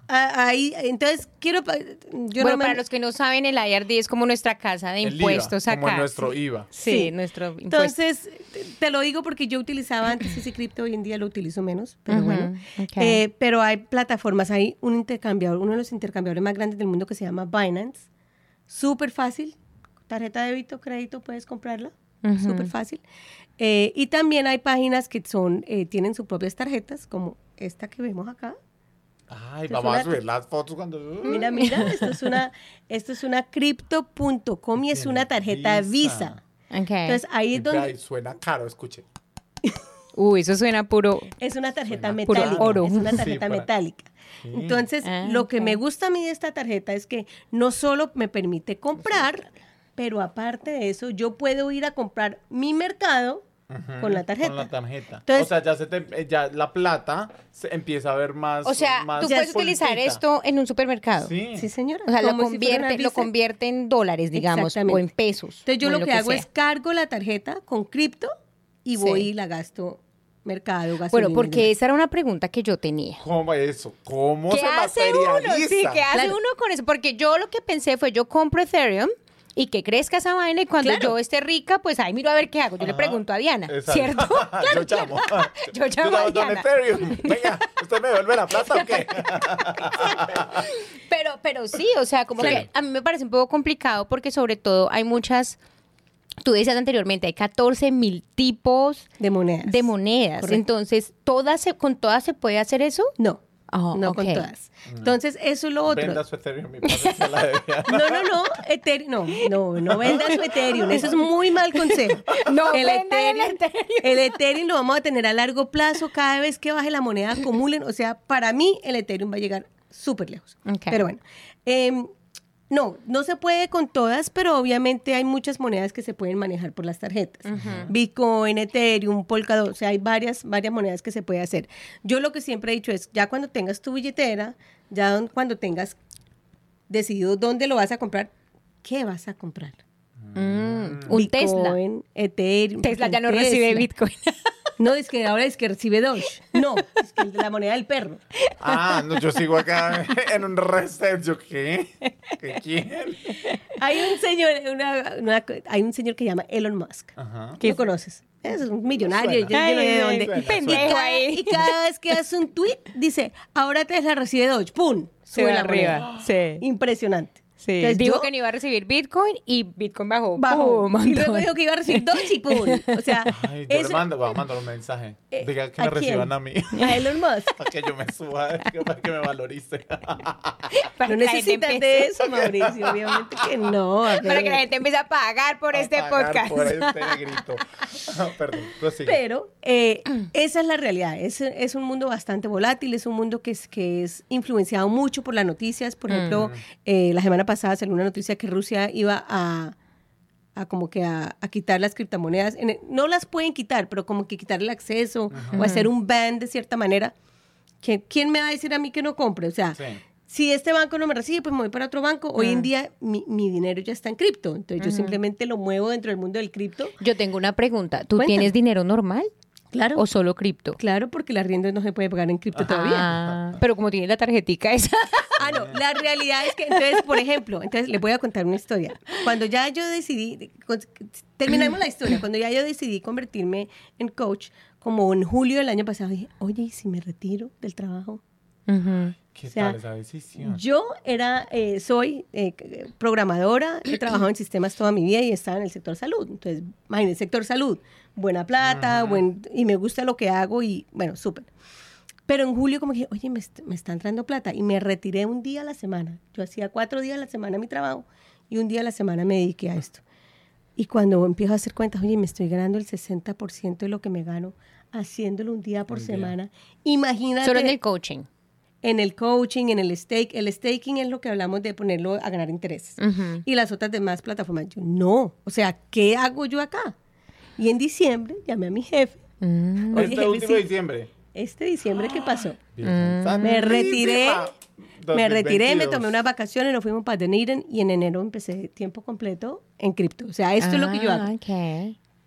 Speaker 3: Ah, ahí, entonces, quiero... Yo
Speaker 2: bueno,
Speaker 3: no me-
Speaker 2: para los que no saben, el IRD es como nuestra casa de
Speaker 1: El
Speaker 2: impuestos
Speaker 1: IVA,
Speaker 2: acá.
Speaker 1: como nuestro. IVA.
Speaker 2: Sí,
Speaker 3: Sí.
Speaker 2: nuestro impuesto.
Speaker 3: Entonces, te- lo digo porque yo utilizaba antes ese cripto, hoy en día lo utilizo menos, pero bueno.
Speaker 2: ok.
Speaker 3: Eh, pero hay plataformas, hay un intercambiador, uno de los intercambiadores más grandes del mundo que se llama Binance. Súper fácil. Tarjeta de débito, crédito, puedes comprarla. Súper fácil. Eh, y también hay páginas que son, eh, tienen sus propias tarjetas, como esta que vemos acá.
Speaker 1: Ay, vamos
Speaker 3: una-
Speaker 1: a subir las fotos cuando.
Speaker 3: Mira, mira, esto es una, esto es una crypto.com y es una tarjeta
Speaker 1: Visa.
Speaker 3: Visa. Entonces ahí es donde...
Speaker 1: Ay, suena caro, escuche. [laughs]
Speaker 2: Uy, eso suena puro.
Speaker 3: Es una tarjeta
Speaker 1: Suena
Speaker 2: puro
Speaker 3: metálica.
Speaker 2: oro.
Speaker 3: Es una [laughs] tarjeta metálica.
Speaker 1: Sí.
Speaker 3: Entonces,
Speaker 2: Ah,
Speaker 3: lo que me gusta a mí de esta tarjeta es que no solo me permite comprar, pero aparte de eso, yo puedo ir a comprar mi mercado Con la tarjeta.
Speaker 1: Con la tarjeta.
Speaker 3: Entonces-
Speaker 1: o sea, ya, se te, eh, ya la plata se empieza a ver más.
Speaker 2: O sea,
Speaker 1: más
Speaker 2: tú puedes utilizar esto en un supermercado.
Speaker 1: Sí.
Speaker 3: Sí, señora.
Speaker 2: O sea, lo
Speaker 3: si
Speaker 2: convierte,
Speaker 3: una
Speaker 2: lo convierte en dólares, digamos, o en pesos.
Speaker 3: Entonces, yo
Speaker 2: o en
Speaker 3: lo que, hago
Speaker 2: sea.
Speaker 3: es cargo la tarjeta con cripto y
Speaker 2: Sí.
Speaker 3: voy y la gasto mercado, gasolina.
Speaker 2: Bueno, porque esa era una pregunta que yo tenía.
Speaker 1: ¿Cómo eso? ¿Cómo
Speaker 2: ¿Qué
Speaker 1: se
Speaker 2: hace uno?
Speaker 1: materializa?
Speaker 2: Sí, ¿qué hace
Speaker 3: Claro.
Speaker 2: uno con eso? Porque yo lo que pensé fue, yo compro Ethereum y que crezca esa vaina y cuando
Speaker 3: Claro.
Speaker 2: yo esté rica, pues ahí miro a ver qué hago. Yo le pregunto a Diana,
Speaker 1: Exacto.
Speaker 2: ¿cierto? [laughs]
Speaker 1: yo llamo. [laughs]
Speaker 2: Yo llamo a Diana.
Speaker 1: Ethereum. Venga, ¿usted me devuelve la plata o qué? [laughs]
Speaker 2: Pero, pero sí, o sea, como
Speaker 1: Sí.
Speaker 2: que a mí me parece un poco complicado porque sobre todo hay muchas, tú decías anteriormente, hay 14 mil tipos
Speaker 3: De monedas.
Speaker 2: de monedas.
Speaker 3: Correcto.
Speaker 2: Entonces, ¿todas se, ¿con todas se puede hacer eso?
Speaker 3: No.
Speaker 2: Oh,
Speaker 3: no con todas. Entonces, eso es lo otro.
Speaker 1: Venda su Ethereum y pásese la de [laughs] Diana.
Speaker 3: No, no, no, Ethereum, no, no, no venda su Ethereum, eso es muy mal consejo. [laughs]
Speaker 2: No vendan el Ethereum.
Speaker 3: el Ethereum lo vamos a tener a largo plazo, cada vez que baje la moneda acumulen, o sea, para mí el Ethereum va a llegar súper lejos. Pero bueno, em, no, no se puede con todas, pero obviamente hay muchas monedas que se pueden manejar por las tarjetas. Bitcoin, Ethereum, Polkadot, o sea, hay varias, varias monedas que se puede hacer. Yo lo que siempre he dicho es, ya cuando tengas tu billetera, ya don- cuando tengas decidido dónde lo vas a comprar, ¿qué vas a comprar?
Speaker 2: Mm, un Tesla.
Speaker 3: Bitcoin, Ethereum.
Speaker 2: Tesla ya no
Speaker 3: Tesla.
Speaker 2: recibe Bitcoin. [laughs]
Speaker 3: No, es que ahora es que recibe Doge. No, es que la moneda del perro.
Speaker 1: Ah, no, yo sigo acá [laughs] en un reset. ¿Yo qué? ¿Qué quién?
Speaker 3: Hay un señor, una- una- hay un señor que se llama Elon Musk.
Speaker 1: Ajá.
Speaker 3: ¿Lo conoces? Es un millonario,
Speaker 1: Suena.
Speaker 3: yo, yo no sé de
Speaker 2: Ay,
Speaker 3: dónde.
Speaker 1: suena,
Speaker 3: y,
Speaker 2: pendejo
Speaker 3: cada,
Speaker 2: ahí.
Speaker 3: y cada vez que hace un tweet, dice, ahora Tesla recibe Doge. ¡Pum! Sube la
Speaker 2: arriba.
Speaker 3: moneda.
Speaker 2: Sí.
Speaker 3: Impresionante.
Speaker 2: Sí.
Speaker 3: Entonces,
Speaker 2: Dijo
Speaker 3: yo-
Speaker 2: que no iba a recibir Bitcoin y Bitcoin bajó.
Speaker 3: Bajo.
Speaker 2: Pum,
Speaker 3: y luego dijo que iba a recibir Doge y ¡pum! [laughs] O sea,
Speaker 1: Ay, yo le mando, voy a mandar un mensaje.
Speaker 3: Eh,
Speaker 1: Diga que
Speaker 3: ¿a
Speaker 1: me reciban a mí.
Speaker 3: a Elon Musk. [laughs]
Speaker 1: Para que yo me suba, que- para que me valorice. [laughs]
Speaker 2: Para
Speaker 3: No necesitas de eso, Mauricio. Obviamente que no.
Speaker 2: Para que la gente empiece a pagar por
Speaker 1: A
Speaker 2: este
Speaker 1: pagar
Speaker 2: podcast.
Speaker 1: Por este grito. Perdón, prosigue.
Speaker 3: Pero eh, esa es la realidad. Es, es un mundo bastante volátil, es un mundo que es, que es influenciado mucho por las noticias. Por ejemplo, eh, la semana pasada salió una noticia que Rusia iba a, a como que a, a quitar las criptomonedas. En el- no las pueden quitar, pero como que quitar el acceso o hacer un ban de cierta manera. Que, ¿Quién me va a decir a mí que no compre? O sea,
Speaker 1: Sí.
Speaker 3: si este banco no me recibe, pues me voy para otro banco. Hoy en
Speaker 2: Ah.
Speaker 3: día mi, mi dinero ya está en cripto, entonces yo simplemente lo muevo dentro del mundo del cripto.
Speaker 2: Yo tengo una pregunta. ¿Tú
Speaker 3: Cuéntame.
Speaker 2: tienes dinero normal
Speaker 3: Claro.
Speaker 2: o solo cripto?
Speaker 3: Claro, porque la arriendo no se puede pagar en cripto todavía.
Speaker 2: Ah, pero como tienes la tarjetica esa. [laughs]
Speaker 3: Ah, no, la realidad es que, entonces, por ejemplo, entonces les voy a contar una historia. Cuando ya yo decidí, terminamos la historia, cuando ya yo decidí convertirme en coach, como en julio del año pasado, dije, oye, ¿y si me retiro del trabajo?
Speaker 1: ¿Qué
Speaker 3: O sea,
Speaker 1: tal esa decisión?
Speaker 3: Yo era, eh, soy eh, programadora, he [clears throat] trabajado en sistemas toda mi vida y estaba en el sector salud. Entonces, imagínense, sector salud, buena plata, buen, y me gusta lo que hago y bueno, súper. Pero en julio como que, dije, oye, me, me está entrando plata y me retiré un día a la semana. Yo hacía cuatro días a la semana mi trabajo y un día a la semana me dediqué a esto. Y cuando empiezo a hacer cuentas, oye, me estoy ganando el 60% de lo que me gano haciéndolo un día por
Speaker 1: Un día.
Speaker 3: semana. Imagínate
Speaker 2: Solo en el coaching.
Speaker 3: en el coaching, en el stake. El staking es lo que hablamos de ponerlo a ganar intereses. Y las otras demás plataformas. Yo, no. O sea, ¿qué hago yo acá? Y en diciembre llamé a mi jefe.
Speaker 2: Mm.
Speaker 3: Oye,
Speaker 1: este
Speaker 3: jefe,
Speaker 1: último
Speaker 3: sí.
Speaker 1: diciembre.
Speaker 3: Este diciembre, ¿qué pasó? [gasps]
Speaker 1: Virgen
Speaker 3: Me retiré, me retiré, me
Speaker 1: 2022.
Speaker 3: tomé unas vacaciones, nos fuimos para Dunedin y en enero empecé tiempo completo en cripto. O sea, esto es lo que yo
Speaker 2: Ah,
Speaker 3: hago.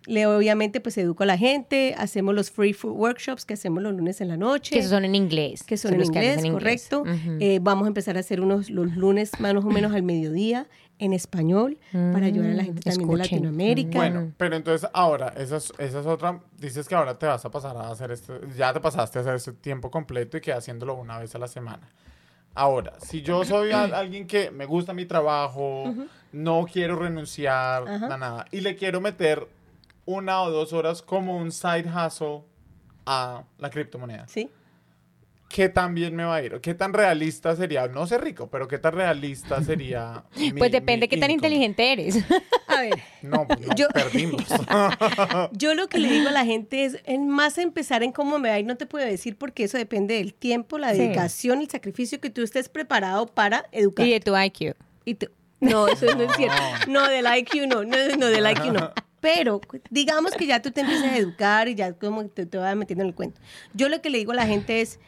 Speaker 3: Le, obviamente, pues educo a la gente, hacemos los free food workshops que hacemos los lunes en la noche.
Speaker 2: Que esos son en inglés.
Speaker 3: que son en inglés, correcto. Eh, vamos a empezar a hacer unos los lunes más o menos al mediodía en español para ayudar a la gente también de. Latinoamérica.
Speaker 1: Bueno, pero entonces ahora, esa es, esa es otra, dices que ahora te vas a pasar a hacer esto, ya te pasaste a hacer este tiempo completo y que haciéndolo una vez a la semana. Ahora, si yo soy a- [clears throat] alguien que me gusta mi trabajo, no quiero renunciar, nada, y le quiero meter una o dos horas como un side hustle a la criptomoneda,
Speaker 3: ¿Sí?
Speaker 1: ¿qué tan bien me va a ir? ¿Qué tan realista sería? No sé rico, pero ¿qué tan realista sería? [laughs] mi-
Speaker 2: Pues depende
Speaker 1: mi
Speaker 2: qué tan inteligente eres. [laughs]
Speaker 3: A ver,
Speaker 1: No, pues no,
Speaker 3: Yo-
Speaker 1: perdimos. [laughs]
Speaker 3: yo lo que le digo a la gente es, en más empezar en cómo me va a ir, no te puedo decir porque eso depende del tiempo, la
Speaker 2: Sí.
Speaker 3: dedicación, el sacrificio que tú estés preparado para educar.
Speaker 2: y de tu IQ.
Speaker 3: Y tú- no, eso no es cierto. No, del IQ no, no, no, del IQ no. Pero digamos que ya tú te empiezas a educar y ya como te, te vas metiendo en el cuento. Yo lo que le digo a la gente es,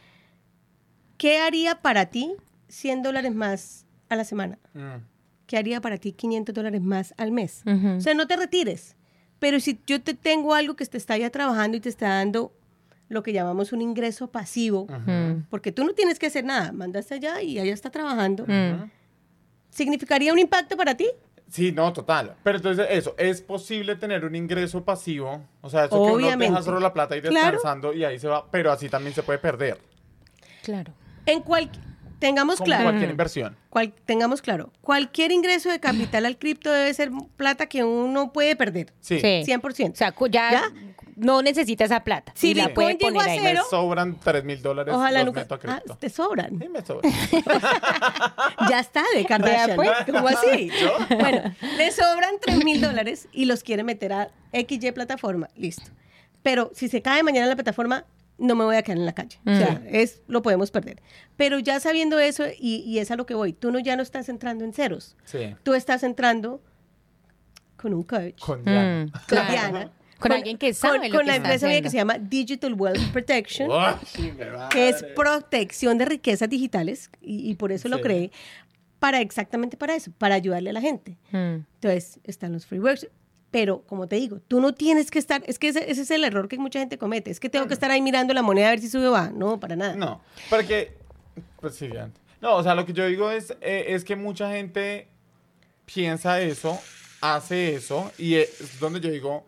Speaker 3: ¿qué haría para ti 100 dólares más a la semana?
Speaker 1: Mm.
Speaker 3: ¿Qué haría para ti 500 dólares más al mes? O sea, no te retires. Pero si yo te tengo algo que te está ya trabajando y te está dando lo que llamamos un ingreso pasivo, porque tú no tienes que hacer nada, mandaste allá y allá está trabajando. ¿significaría un impacto para ti?
Speaker 1: Sí, no, total. Pero entonces eso, ¿es posible tener un ingreso pasivo? O sea, eso que uno deja solo la plata y
Speaker 3: Claro.
Speaker 1: descansando y ahí se va, pero así también se puede perder.
Speaker 2: Claro.
Speaker 3: En cual tengamos
Speaker 1: Como
Speaker 3: claro,
Speaker 1: cualquier inversión.
Speaker 3: cual- tengamos claro, cualquier ingreso de capital al cripto debe ser plata que uno puede perder,
Speaker 1: Sí.
Speaker 2: Sí.
Speaker 3: 100%.
Speaker 2: O sea, ya,
Speaker 3: ¿Ya?
Speaker 2: no necesita esa plata.
Speaker 3: Si
Speaker 2: y la
Speaker 3: Bitcoin
Speaker 2: puede
Speaker 3: llegó
Speaker 2: poner
Speaker 3: a
Speaker 2: ahí.
Speaker 3: cero,
Speaker 1: Me sobran 3 mil dólares,
Speaker 3: Ojalá
Speaker 1: los
Speaker 3: nunca...
Speaker 1: meto a
Speaker 3: Ah,
Speaker 1: cripto.
Speaker 3: te sobran.
Speaker 1: Sí, me sobran. [laughs]
Speaker 3: Ya está, de Kardashian.
Speaker 2: pues.
Speaker 3: ¿Cómo así? [laughs] Bueno, le sobran 3 mil dólares y los quiere meter a XY plataforma. Listo. Pero si se cae mañana la plataforma, no me voy a quedar en la calle. O sea, es, lo podemos perder. Pero ya sabiendo eso, y, y es a lo que voy, tú no, ya no estás entrando en ceros.
Speaker 1: Sí.
Speaker 3: Tú estás entrando con un coach, con,
Speaker 1: Con Diana.
Speaker 2: Mm, claro.
Speaker 3: Diana,
Speaker 2: Con alguien que sabe
Speaker 3: con,
Speaker 2: lo
Speaker 3: con
Speaker 2: que
Speaker 3: la empresa mía que se llama Digital Wealth [laughs] Protection. Que es protección de riquezas digitales, y, y por eso lo
Speaker 1: Sí.
Speaker 3: creé, para exactamente para eso, para ayudarle a la gente.
Speaker 2: Mm.
Speaker 3: Entonces, están los free works. Pero, como te digo, tú no tienes que estar, es que ese, ese es el error que mucha gente comete, es que tengo que estar ahí mirando la moneda a ver si sube o va. No, para nada.
Speaker 1: No, porque... Pues sí. No, o sea, lo que yo digo es, eh, es que mucha gente piensa eso, hace eso, y es donde yo digo,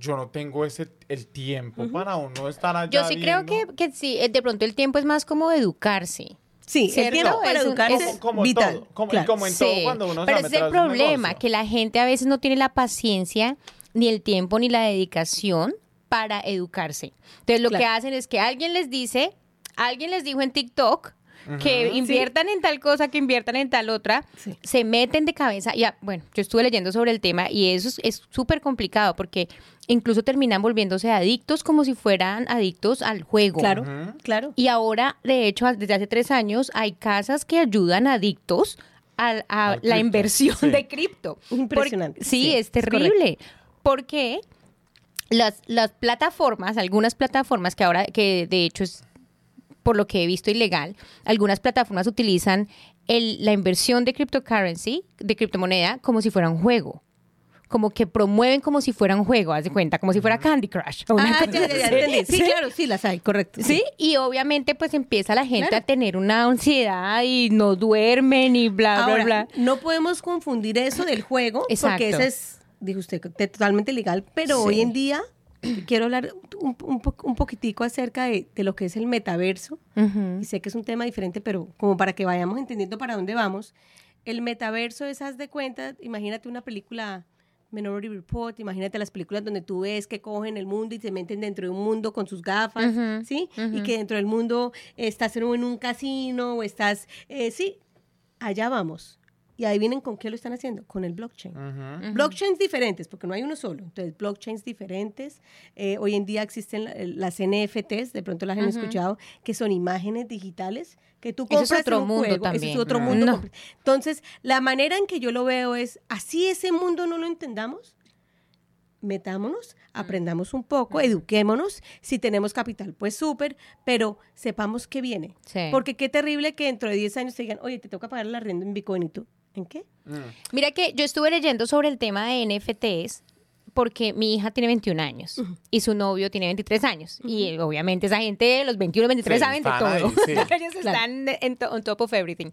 Speaker 1: yo no tengo ese el tiempo para uno estar allá
Speaker 2: Yo sí creo que, que sí, eh, de pronto el tiempo es más como educarse.
Speaker 3: Sí, el
Speaker 2: ¿Cierto?
Speaker 3: tiempo para
Speaker 2: Es
Speaker 3: educarse
Speaker 2: es
Speaker 3: es
Speaker 1: como
Speaker 3: vital.
Speaker 1: todo, como,
Speaker 3: claro.
Speaker 1: como en todo cuando uno se
Speaker 2: pero
Speaker 1: va a
Speaker 2: ese es el problema,
Speaker 1: negocio.
Speaker 2: que la gente a veces no tiene la paciencia, ni el tiempo, ni la dedicación para educarse. Entonces lo
Speaker 3: Claro.
Speaker 2: que hacen es que alguien les dice, alguien les dijo en TikTok que inviertan en tal cosa, que inviertan en tal otra,
Speaker 3: Sí.
Speaker 2: se meten de cabeza. Ya, bueno, yo estuve leyendo sobre el tema y eso es- es súper complicado porque incluso terminan volviéndose adictos como si fueran adictos al juego.
Speaker 3: Claro, claro.
Speaker 2: Y ahora, de hecho, desde hace tres años hay casas que ayudan a adictos a, la
Speaker 1: cripto,
Speaker 2: inversión
Speaker 1: sí.
Speaker 2: de cripto.
Speaker 3: Impresionante,
Speaker 2: sí, es terrible. porque las, las plataformas, algunas plataformas que ahora, que de hecho es por lo que he visto ilegal, algunas plataformas utilizan el- la inversión de cryptocurrency, de criptomoneda, como si fuera un juego. Como que promueven como si fuera un juego, haz de cuenta, como si fuera Candy Crush. o una
Speaker 3: Ah,
Speaker 2: cosa
Speaker 3: ya, ya, ya
Speaker 2: así.
Speaker 3: entendí. Sí, claro, sí las hay, correcto.
Speaker 2: Sí, y obviamente pues empieza la gente
Speaker 3: Claro.
Speaker 2: a tener una ansiedad y no duermen y bla, bla,
Speaker 3: Ahora,
Speaker 2: bla.
Speaker 3: no podemos confundir eso del juego, porque
Speaker 2: Exacto.
Speaker 3: ese es, dijo usted, te- totalmente legal, pero
Speaker 2: Sí.
Speaker 3: hoy en día quiero hablar un, un un poquitico acerca de, de lo que es el metaverso,
Speaker 2: Ujú.
Speaker 3: y sé que es un tema diferente, pero como para que vayamos entendiendo para dónde vamos, el metaverso es, haz de cuenta, imagínate una película... Minority Report, imagínate las películas donde tú ves que cogen el mundo y se meten dentro de un mundo con sus gafas,
Speaker 2: Ujú,
Speaker 3: ¿sí? Y
Speaker 2: ujú.
Speaker 3: que dentro del mundo estás en un, en un casino o estás, eh, sí, allá vamos. Y ahí vienen con qué lo están haciendo, con el blockchain.
Speaker 1: Ujú.
Speaker 3: Blockchains diferentes, porque no hay uno solo. Entonces, blockchains diferentes. Eh, hoy en día existen la- las NFTs, de pronto las han escuchado, que son imágenes digitales que tú
Speaker 2: Eso es
Speaker 3: compras
Speaker 2: otro
Speaker 3: en un
Speaker 2: mundo
Speaker 3: juego.
Speaker 2: También.
Speaker 3: es otro mundo.
Speaker 2: No.
Speaker 3: Entonces, la manera en que yo lo veo es, así ese mundo no lo entendamos, metámonos, aprendamos un poco, eduquémonos. Si tenemos capital, pues súper, pero sepamos qué viene.
Speaker 2: Sí.
Speaker 3: Porque qué terrible que dentro de 10 años te digan, oye, te toca pagar la renta en Bitcoin y tú, ¿en qué?
Speaker 1: Mm.
Speaker 2: Mira que yo estuve leyendo sobre el tema de NFTs porque mi hija tiene 21 años y su novio tiene 23 años. Y eh, obviamente esa gente de los 21, 23
Speaker 1: Sí,
Speaker 2: saben de todo.
Speaker 1: ahí, sí. [laughs]
Speaker 2: Ellos
Speaker 3: Claro.
Speaker 2: están en to- on top of everything.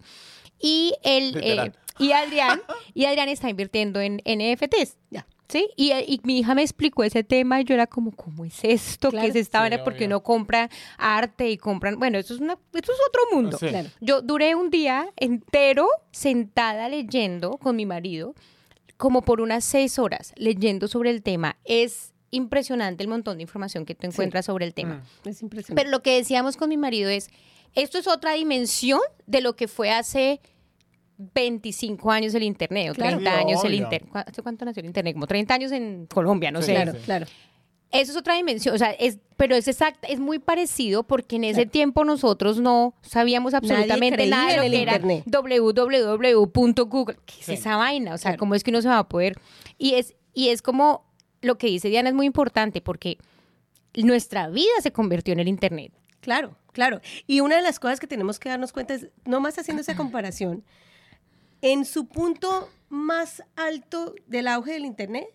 Speaker 2: Y, el, eh, y, Adrián, y Adrián está invirtiendo en NFTs.
Speaker 3: Ya.
Speaker 2: ¿Sí? Y, eh, y mi hija me explicó ese tema y yo era como, ¿cómo es esto?
Speaker 3: Claro.
Speaker 2: ¿Qué es esta
Speaker 1: Sí,
Speaker 2: vaina? Porque
Speaker 1: obvio.
Speaker 2: uno compra arte y compran... Bueno, eso es, una, eso es otro mundo.
Speaker 1: Sí.
Speaker 3: Claro.
Speaker 2: Yo duré un día entero sentada leyendo con mi marido, como por unas seis horas, leyendo sobre el tema. Es impresionante el montón de información que tú encuentras sobre el tema.
Speaker 1: Mm.
Speaker 3: Es impresionante.
Speaker 2: Pero lo que decíamos con mi marido es, esto es otra dimensión de lo que fue hace 25 años el Internet, o
Speaker 3: Claro.
Speaker 2: 30
Speaker 1: Sí,
Speaker 2: años el. Internet. ¿Hace cuánto nació el Internet? Como 30 años en Colombia, no
Speaker 1: Sí,
Speaker 2: sé.
Speaker 3: claro,
Speaker 1: sí.
Speaker 3: claro.
Speaker 2: Eso es otra dimensión, o sea, es, pero es exacta, es muy parecido porque en ese
Speaker 3: Claro.
Speaker 2: tiempo nosotros no sabíamos absolutamente nada de lo que era
Speaker 3: internet.
Speaker 2: www.google. ¿Qué es
Speaker 1: Sí.
Speaker 2: esa vaina? O sea,
Speaker 3: Claro.
Speaker 2: ¿cómo es que uno se va a poder? Y es, y es como lo que dice Diana es muy importante porque nuestra vida se convirtió en el internet.
Speaker 3: Claro, claro. Y una de las cosas que tenemos que darnos cuenta es, nomás haciendo esa comparación, en su punto más alto del auge del Internet,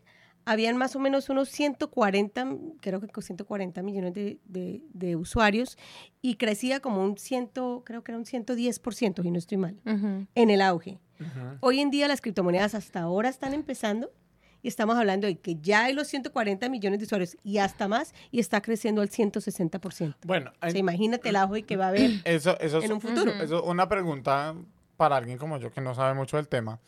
Speaker 3: habían más o menos unos 140, creo que con 140 millones de, de- de usuarios y crecía como un 100, creo que era un 110%, y no estoy mal,
Speaker 2: Ujú.
Speaker 3: en el auge.
Speaker 1: Ujú.
Speaker 3: Hoy en día las criptomonedas hasta ahora están empezando y estamos hablando de que ya hay los 140 millones de usuarios y hasta más y está creciendo al 160%.
Speaker 1: Bueno,
Speaker 3: O sea,
Speaker 1: en-
Speaker 3: imagínate el auge que va a haber. [clears throat]
Speaker 1: eso, eso es
Speaker 3: en un futuro.
Speaker 1: Eso es una pregunta para alguien como yo que no sabe mucho del tema.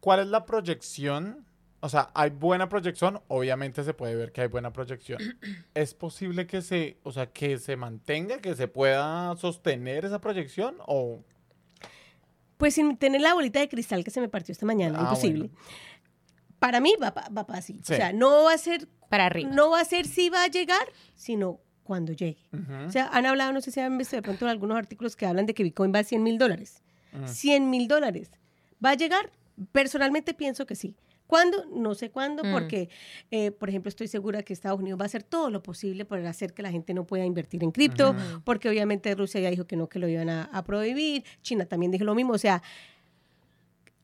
Speaker 1: ¿Cuál es la proyección? O sea, ¿hay buena proyección? Obviamente se puede ver que hay buena proyección. [clears throat] ¿Es posible que se, o sea, que se mantenga, que se pueda sostener esa proyección? O
Speaker 3: Pues sin tener la bolita de cristal que se me partió esta mañana,
Speaker 1: Ah,
Speaker 3: imposible.
Speaker 1: bueno.
Speaker 3: Para mí va, va pa' así.
Speaker 1: Sí.
Speaker 3: O sea, no va a ser,
Speaker 2: Para arriba.
Speaker 3: no va a ser si va a llegar, sino cuando llegue. O sea, han hablado, no sé si han visto de pronto algunos artículos que hablan de que Bitcoin va a 100 mil dólares.
Speaker 1: ujú.
Speaker 3: 100 mil dólares. ¿Va a llegar? Personalmente pienso que sí. ¿Cuándo? No sé cuándo,
Speaker 2: Mm.
Speaker 3: porque, eh, por ejemplo, estoy segura que Estados Unidos va a hacer todo lo posible para hacer que la gente no pueda invertir en cripto, porque obviamente Rusia ya dijo que no, que lo iban a, a prohibir, China también dijo lo mismo, o sea,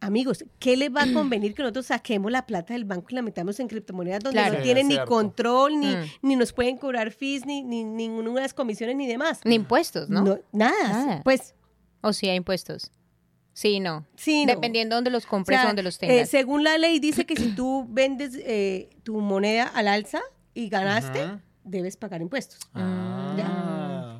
Speaker 3: amigos, ¿qué les va a [clears throat] convenir que nosotros saquemos la plata del banco y la metamos en criptomonedas donde
Speaker 2: Claro.
Speaker 3: no tienen ni control, ni,
Speaker 2: Mm.
Speaker 3: ni nos pueden cobrar fees, ni, ni ninguna de las comisiones, ni demás?
Speaker 2: Ni impuestos, ¿no?
Speaker 3: nada.
Speaker 2: Nada.
Speaker 3: Pues
Speaker 2: O sí hay impuestos. Sí, no.
Speaker 3: sí, no.
Speaker 2: Dependiendo de dónde los compres o
Speaker 3: sea,
Speaker 2: donde los
Speaker 3: eh,
Speaker 2: tengas.
Speaker 3: según la ley dice que si tú vendes eh, tu moneda al alza y ganaste, debes pagar impuestos.
Speaker 1: Ah.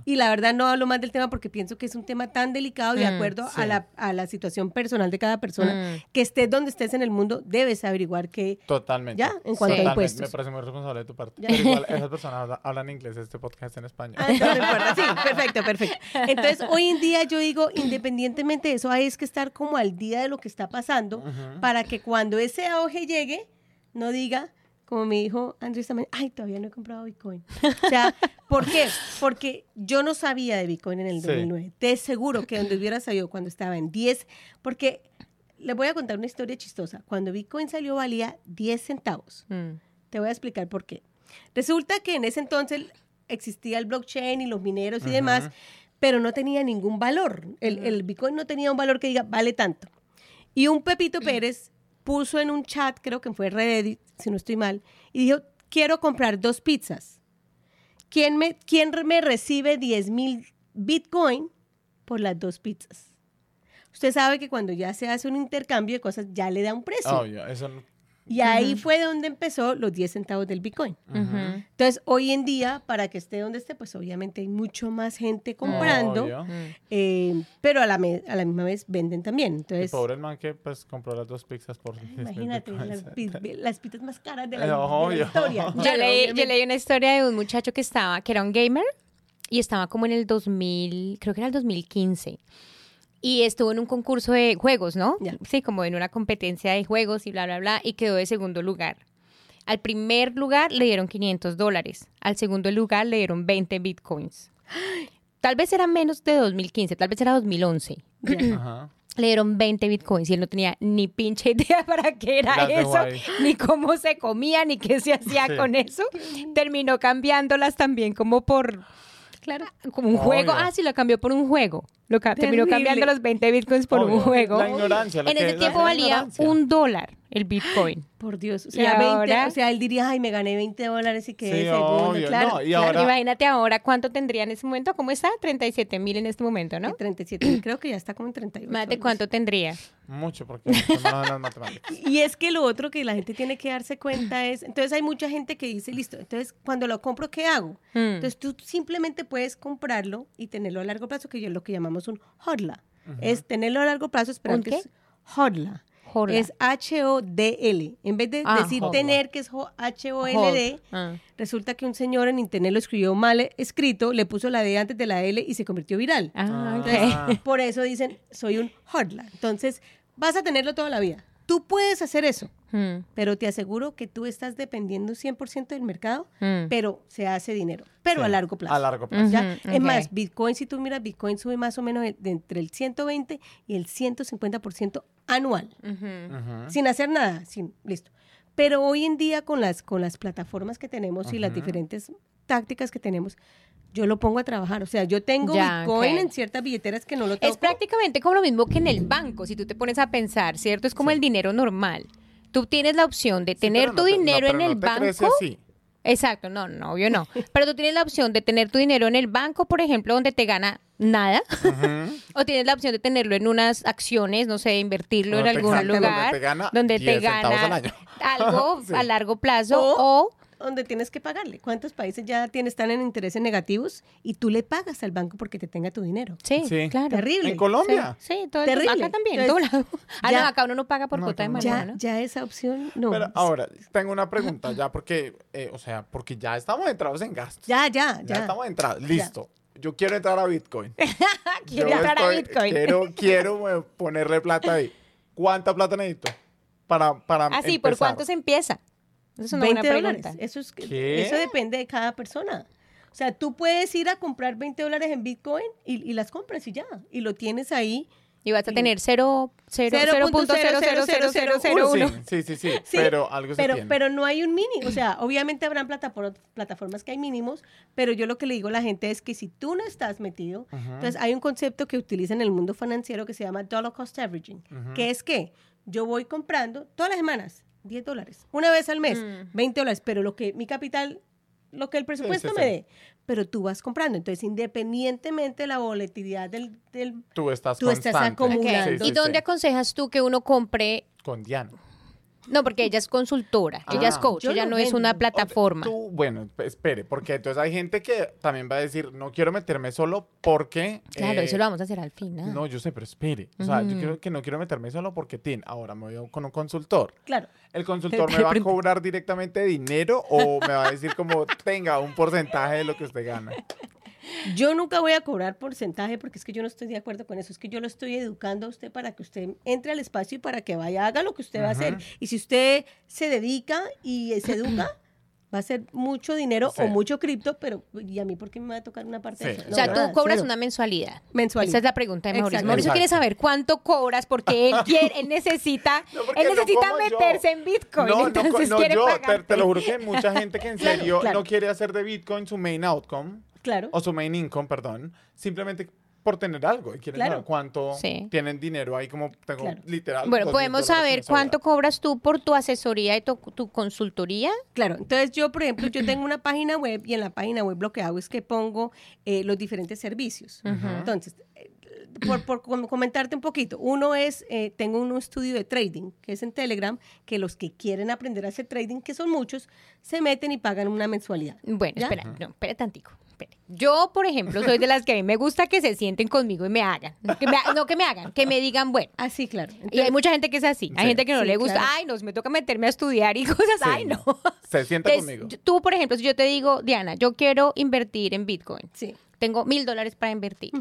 Speaker 3: Y la verdad no hablo más del tema porque pienso que es un tema tan delicado y de
Speaker 2: Mm,
Speaker 3: acuerdo
Speaker 1: sí.
Speaker 3: a, la, a la situación personal de cada persona,
Speaker 2: Mm.
Speaker 3: que estés donde estés en el mundo, debes averiguar que...
Speaker 1: Totalmente.
Speaker 3: Ya, en cuanto
Speaker 2: a
Speaker 1: Totalmente.
Speaker 3: impuestos.
Speaker 1: Me parece muy responsable de tu parte. Pero igual, esas personas habla- hablan inglés, este podcast en español.
Speaker 3: Ah, no, no importa. Sí, perfecto, perfecto. Entonces, hoy en día yo digo, independientemente de eso, hay es que estar como al día de lo que está pasando para que cuando ese auge llegue, no diga, como me dijo Andrés también, ay, todavía no he comprado Bitcoin. O sea, ¿por qué? Porque yo no sabía de Bitcoin en el
Speaker 1: Sí.
Speaker 3: 2009. Te seguro que donde hubiera salido cuando estaba en 10, porque les voy a contar una historia chistosa. Cuando Bitcoin salió valía 10 centavos.
Speaker 2: Mm.
Speaker 3: Te voy a explicar por qué. Resulta que en ese entonces existía el blockchain y los mineros y demás, pero no tenía ningún valor. El, el Bitcoin no tenía un valor que diga, vale tanto. Y un Pepito [clears throat] Pérez puso en un chat, creo que fue Reddit, si no estoy mal, y dijo, quiero comprar dos pizzas. ¿Quién me, quién me recibe 10 mil Bitcoin por las dos pizzas? Usted sabe que cuando ya se hace un intercambio de cosas, ya le da un precio.
Speaker 1: Obvio, eso
Speaker 3: Y ahí fue donde empezó los 10 centavos del Bitcoin. Entonces, hoy en día, para que esté donde esté, pues obviamente hay mucho más gente comprando,
Speaker 1: Obvio.
Speaker 3: eh, pero a la, me- a la misma vez venden también.
Speaker 1: El
Speaker 3: Entonces,
Speaker 1: pobre el man que pues compró las dos pizzas por 10 mil
Speaker 3: imagínate, las, pi- [laughs] las pitas más caras de la,
Speaker 1: Eh,
Speaker 3: de la historia.
Speaker 2: Yo
Speaker 3: Claro,
Speaker 2: leí, yo leí una historia de un muchacho que estaba, que era un gamer, y estaba como en el 2000, creo que era el 2015. Y estuvo en un concurso de juegos, ¿no?
Speaker 3: Ya.
Speaker 2: Sí, como en una competencia de juegos y bla, bla, bla, y quedó de segundo lugar. Al primer lugar le dieron 500 dólares, al segundo lugar le dieron 20 bitcoins. Tal vez era menos de 2015, tal vez era 2011.
Speaker 1: Ajá.
Speaker 2: Le dieron 20 bitcoins y él no tenía ni pinche idea [laughs] para qué era eso, ni cómo se comía, ni qué se hacía
Speaker 1: Sí.
Speaker 2: con eso. Terminó cambiándolas también como por,
Speaker 3: Claro.
Speaker 2: como un juego. Ah, sí, lo cambió por un juego. Lo ca- terminó cambiando los 20 bitcoins por un juego.
Speaker 1: La ignorancia.
Speaker 2: En
Speaker 1: que
Speaker 2: ese
Speaker 1: es
Speaker 2: tiempo valía
Speaker 1: ignorancia.
Speaker 2: un dólar el bitcoin. [gasps]
Speaker 3: Por Dios. O
Speaker 2: Y
Speaker 3: sea, 20,
Speaker 2: ahora-
Speaker 3: o sea, él diría, ay, me gané 20 dólares y que
Speaker 1: Sí,
Speaker 3: segundo.
Speaker 1: obvio.
Speaker 3: Claro,
Speaker 1: No, y
Speaker 3: claro.
Speaker 1: ahora-
Speaker 2: Imagínate ahora cuánto tendría en ese momento. ¿Cómo está? 37 mil en este momento, ¿no?
Speaker 3: Que 37 mil, creo que ya está como en 38.
Speaker 2: Más de
Speaker 3: algo
Speaker 2: cuánto tendría.
Speaker 1: Mucho, porque las matemáticas. [laughs]
Speaker 3: Y es que lo otro que la gente tiene que darse cuenta es, entonces hay mucha gente que dice, listo, entonces cuando lo compro, ¿qué hago?
Speaker 2: Mm.
Speaker 3: Entonces tú simplemente puedes comprarlo y tenerlo a largo plazo, que es lo que llamamos un hodla. Es tenerlo a largo plazo, esperar
Speaker 2: ¿Un
Speaker 3: que es hodla.
Speaker 2: Hodla.
Speaker 3: Es H-O-D-L. En vez de
Speaker 2: Ah,
Speaker 3: decir
Speaker 2: hodla.
Speaker 3: tener, que es H-O-L-D.
Speaker 2: Ah.
Speaker 3: resulta que un señor en internet lo escribió mal escrito, le puso la D antes de la L y se convirtió viral.
Speaker 2: Ah.
Speaker 3: Entonces,
Speaker 1: Ah.
Speaker 3: por eso dicen, soy un hodla. Entonces, vas a tenerlo toda la vida. Tú puedes hacer eso,
Speaker 2: Mm,
Speaker 3: pero te aseguro que tú estás dependiendo 100% del mercado,
Speaker 2: mm.
Speaker 3: pero se hace dinero, pero
Speaker 1: Sí,
Speaker 3: a largo plazo.
Speaker 1: A largo plazo.
Speaker 3: Es más, Bitcoin, si tú miras, Bitcoin sube más o menos de, de entre el 120 y el 150% anual, sin hacer nada, sin, listo. Pero hoy en día con las, con las plataformas que tenemos y las diferentes tácticas que tenemos, yo lo pongo a trabajar. O sea, yo tengo
Speaker 2: Ya,
Speaker 3: Bitcoin en ciertas billeteras que no lo toco.
Speaker 2: Es prácticamente como lo mismo que en el banco, si tú te pones a pensar, ¿cierto? Es como el dinero normal. Tú tienes la opción de
Speaker 1: Sí,
Speaker 2: tener tu
Speaker 1: no,
Speaker 2: dinero en
Speaker 1: no
Speaker 2: el banco.
Speaker 1: así.
Speaker 2: Exacto, no, no, obvio no. [laughs] Pero tú tienes la opción de tener tu dinero en el banco, por ejemplo, donde te gana nada. [laughs] O tienes la opción de tenerlo en unas acciones, no sé, invertirlo en
Speaker 1: Donde
Speaker 2: algún
Speaker 1: gana- donde
Speaker 2: lugar.
Speaker 1: te gana
Speaker 2: donde te
Speaker 1: 10 centavos
Speaker 2: gana
Speaker 1: al año. [laughs]
Speaker 2: algo
Speaker 1: Sí.
Speaker 2: a largo plazo.
Speaker 3: O-
Speaker 2: O,
Speaker 3: donde tienes que pagarle. ¿Cuántos países ya tienen, están en intereses negativos y tú le pagas al banco porque te tenga tu dinero?
Speaker 2: sí,
Speaker 1: Sí.
Speaker 2: claro.
Speaker 3: Terrible.
Speaker 1: En Colombia.
Speaker 2: Sí, todo el-
Speaker 3: Terrible.
Speaker 2: acá también, todo
Speaker 3: Entonces,
Speaker 2: lado. [laughs] Ah,
Speaker 3: ya-
Speaker 2: no, acá uno no paga por
Speaker 1: No,
Speaker 2: cuota de marihuana,
Speaker 3: Ya,
Speaker 2: ¿no?
Speaker 3: ya esa opción no.
Speaker 1: Pero ahora, tengo una pregunta ya, porque, eh, o sea, porque ya estamos entrados en gastos.
Speaker 3: Ya, ya,
Speaker 1: Ya
Speaker 3: ya.
Speaker 1: estamos entrados. Listo. Yo quiero entrar a Bitcoin. [laughs]
Speaker 2: Quiero entrar a Bitcoin.
Speaker 1: Quiero, quiero eh, ponerle plata ahí. ¿Cuánta plata necesito? Para, para
Speaker 2: Ah, sí, ¿por cuánto se empieza? Es una
Speaker 3: 20
Speaker 2: buena
Speaker 3: dólares. Eso, es,
Speaker 1: ¿Qué?
Speaker 3: eso depende de cada persona. O sea, tú puedes ir a comprar 20 dólares en Bitcoin y, y las compras y ya. Y lo tienes ahí.
Speaker 2: Y vas a tener 0, 0,
Speaker 3: Cero punto
Speaker 2: 0.0000001.
Speaker 1: Sí, sí, sí, sí,
Speaker 3: Sí,
Speaker 1: pero algo se
Speaker 3: pero,
Speaker 1: tiene.
Speaker 3: pero no hay un mínimo. O sea, obviamente habrán plataformas, que hay mínimos, pero yo lo que le digo a la gente es que si tú no estás metido,
Speaker 1: Ujú.
Speaker 3: entonces hay un concepto que utiliza en el mundo financiero que se llama dollar cost averaging,
Speaker 1: Ujú.
Speaker 3: que es que yo voy comprando todas las semanas 10 dólares, una vez al mes,
Speaker 2: Mm.
Speaker 3: 20 dólares, pero lo que mi capital, lo que el presupuesto
Speaker 1: sí,
Speaker 3: me
Speaker 1: sí.
Speaker 3: dé, pero tú vas comprando. Entonces, independientemente de la volatilidad del... del
Speaker 1: Tú estás
Speaker 3: tú estás Acumulando.
Speaker 2: ¿Y dónde aconsejas tú que uno compre?
Speaker 1: Con Diana.
Speaker 2: No, porque ella es consultora, ella es
Speaker 1: Ah.
Speaker 2: coach, ella no es una plataforma.
Speaker 1: Tú, bueno, espere, porque entonces hay gente que también va a decir, no quiero meterme solo porque...
Speaker 2: Claro,
Speaker 1: eh,
Speaker 2: eso lo vamos a hacer al final.
Speaker 1: No, yo sé, pero espere. O sea, yo creo que no quiero meterme solo porque, tin, ahora me voy con un consultor.
Speaker 3: Claro.
Speaker 1: ¿El [laughs] consultor me va a cobrar directamente dinero o me va a decir como, tenga un porcentaje de lo que usted gana?
Speaker 3: Yo nunca voy a cobrar porcentaje porque es que yo no estoy de acuerdo con eso. Es que yo lo estoy educando a usted para que usted entre al espacio y para que vaya, haga lo que usted va a hacer. Y si usted se dedica y se educa, [clears throat] va a ser mucho dinero
Speaker 1: Sí.
Speaker 3: o mucho cripto, pero ¿y a mí por qué me va a tocar una parte de eso?
Speaker 2: o sea, tú
Speaker 3: nada,
Speaker 2: cobras
Speaker 3: cero.
Speaker 2: una mensualidad.
Speaker 3: mensualidad.
Speaker 2: Esa es la pregunta de Mauricio.
Speaker 3: Exacto.
Speaker 2: Mauricio quiere saber cuánto cobras porque él [laughs] quiere, él necesita,
Speaker 1: No,
Speaker 2: él
Speaker 1: no
Speaker 2: necesita
Speaker 1: yo.
Speaker 2: meterse en Bitcoin,
Speaker 1: No,
Speaker 2: entonces
Speaker 1: no,
Speaker 2: quiere
Speaker 1: yo te, lo juro que hay [laughs] mucha gente que en
Speaker 3: Claro,
Speaker 1: serio
Speaker 3: claro.
Speaker 1: no quiere hacer de Bitcoin su main outcome,
Speaker 3: Claro.
Speaker 1: o su main income, perdón, simplemente por tener algo y quieren
Speaker 3: Claro.
Speaker 1: saber cuánto
Speaker 2: Sí.
Speaker 1: tienen dinero ahí como tengo
Speaker 3: Claro.
Speaker 1: literal.
Speaker 2: Bueno, podemos
Speaker 1: dólares
Speaker 2: saber cuánto cobras tú por tu asesoría y tu, tu consultoría.
Speaker 3: Claro, entonces yo, por ejemplo, yo tengo una página web y en la página web lo que hago es que pongo eh, los diferentes servicios. Entonces, eh, por, por com- comentarte un poquito, uno es, eh, tengo un estudio de trading, que es en Telegram, que los que quieren aprender a hacer trading, que son muchos, se meten y pagan una mensualidad.
Speaker 2: Bueno,
Speaker 3: ¿Ya?
Speaker 2: espera, no, espera tantico. Espere. Yo, por ejemplo, soy de las que a mí me gusta que se sienten conmigo y me hagan. Que me ha- no que me hagan, que me digan, bueno.
Speaker 3: Ah, sí, claro.
Speaker 2: Y hay mucha gente que es así. Hay
Speaker 1: Sí.
Speaker 2: gente que no
Speaker 3: Sí,
Speaker 2: le gusta.
Speaker 3: claro.
Speaker 2: Ay, no, me toca meterme a estudiar y [laughs] cosas.
Speaker 1: Sí,
Speaker 2: Ay, no.
Speaker 1: Se sienta
Speaker 2: Entonces,
Speaker 1: conmigo.
Speaker 2: tú, por ejemplo, si yo te digo, Diana, yo quiero invertir en Bitcoin.
Speaker 3: Sí,
Speaker 2: Tengo mil dólares para invertir.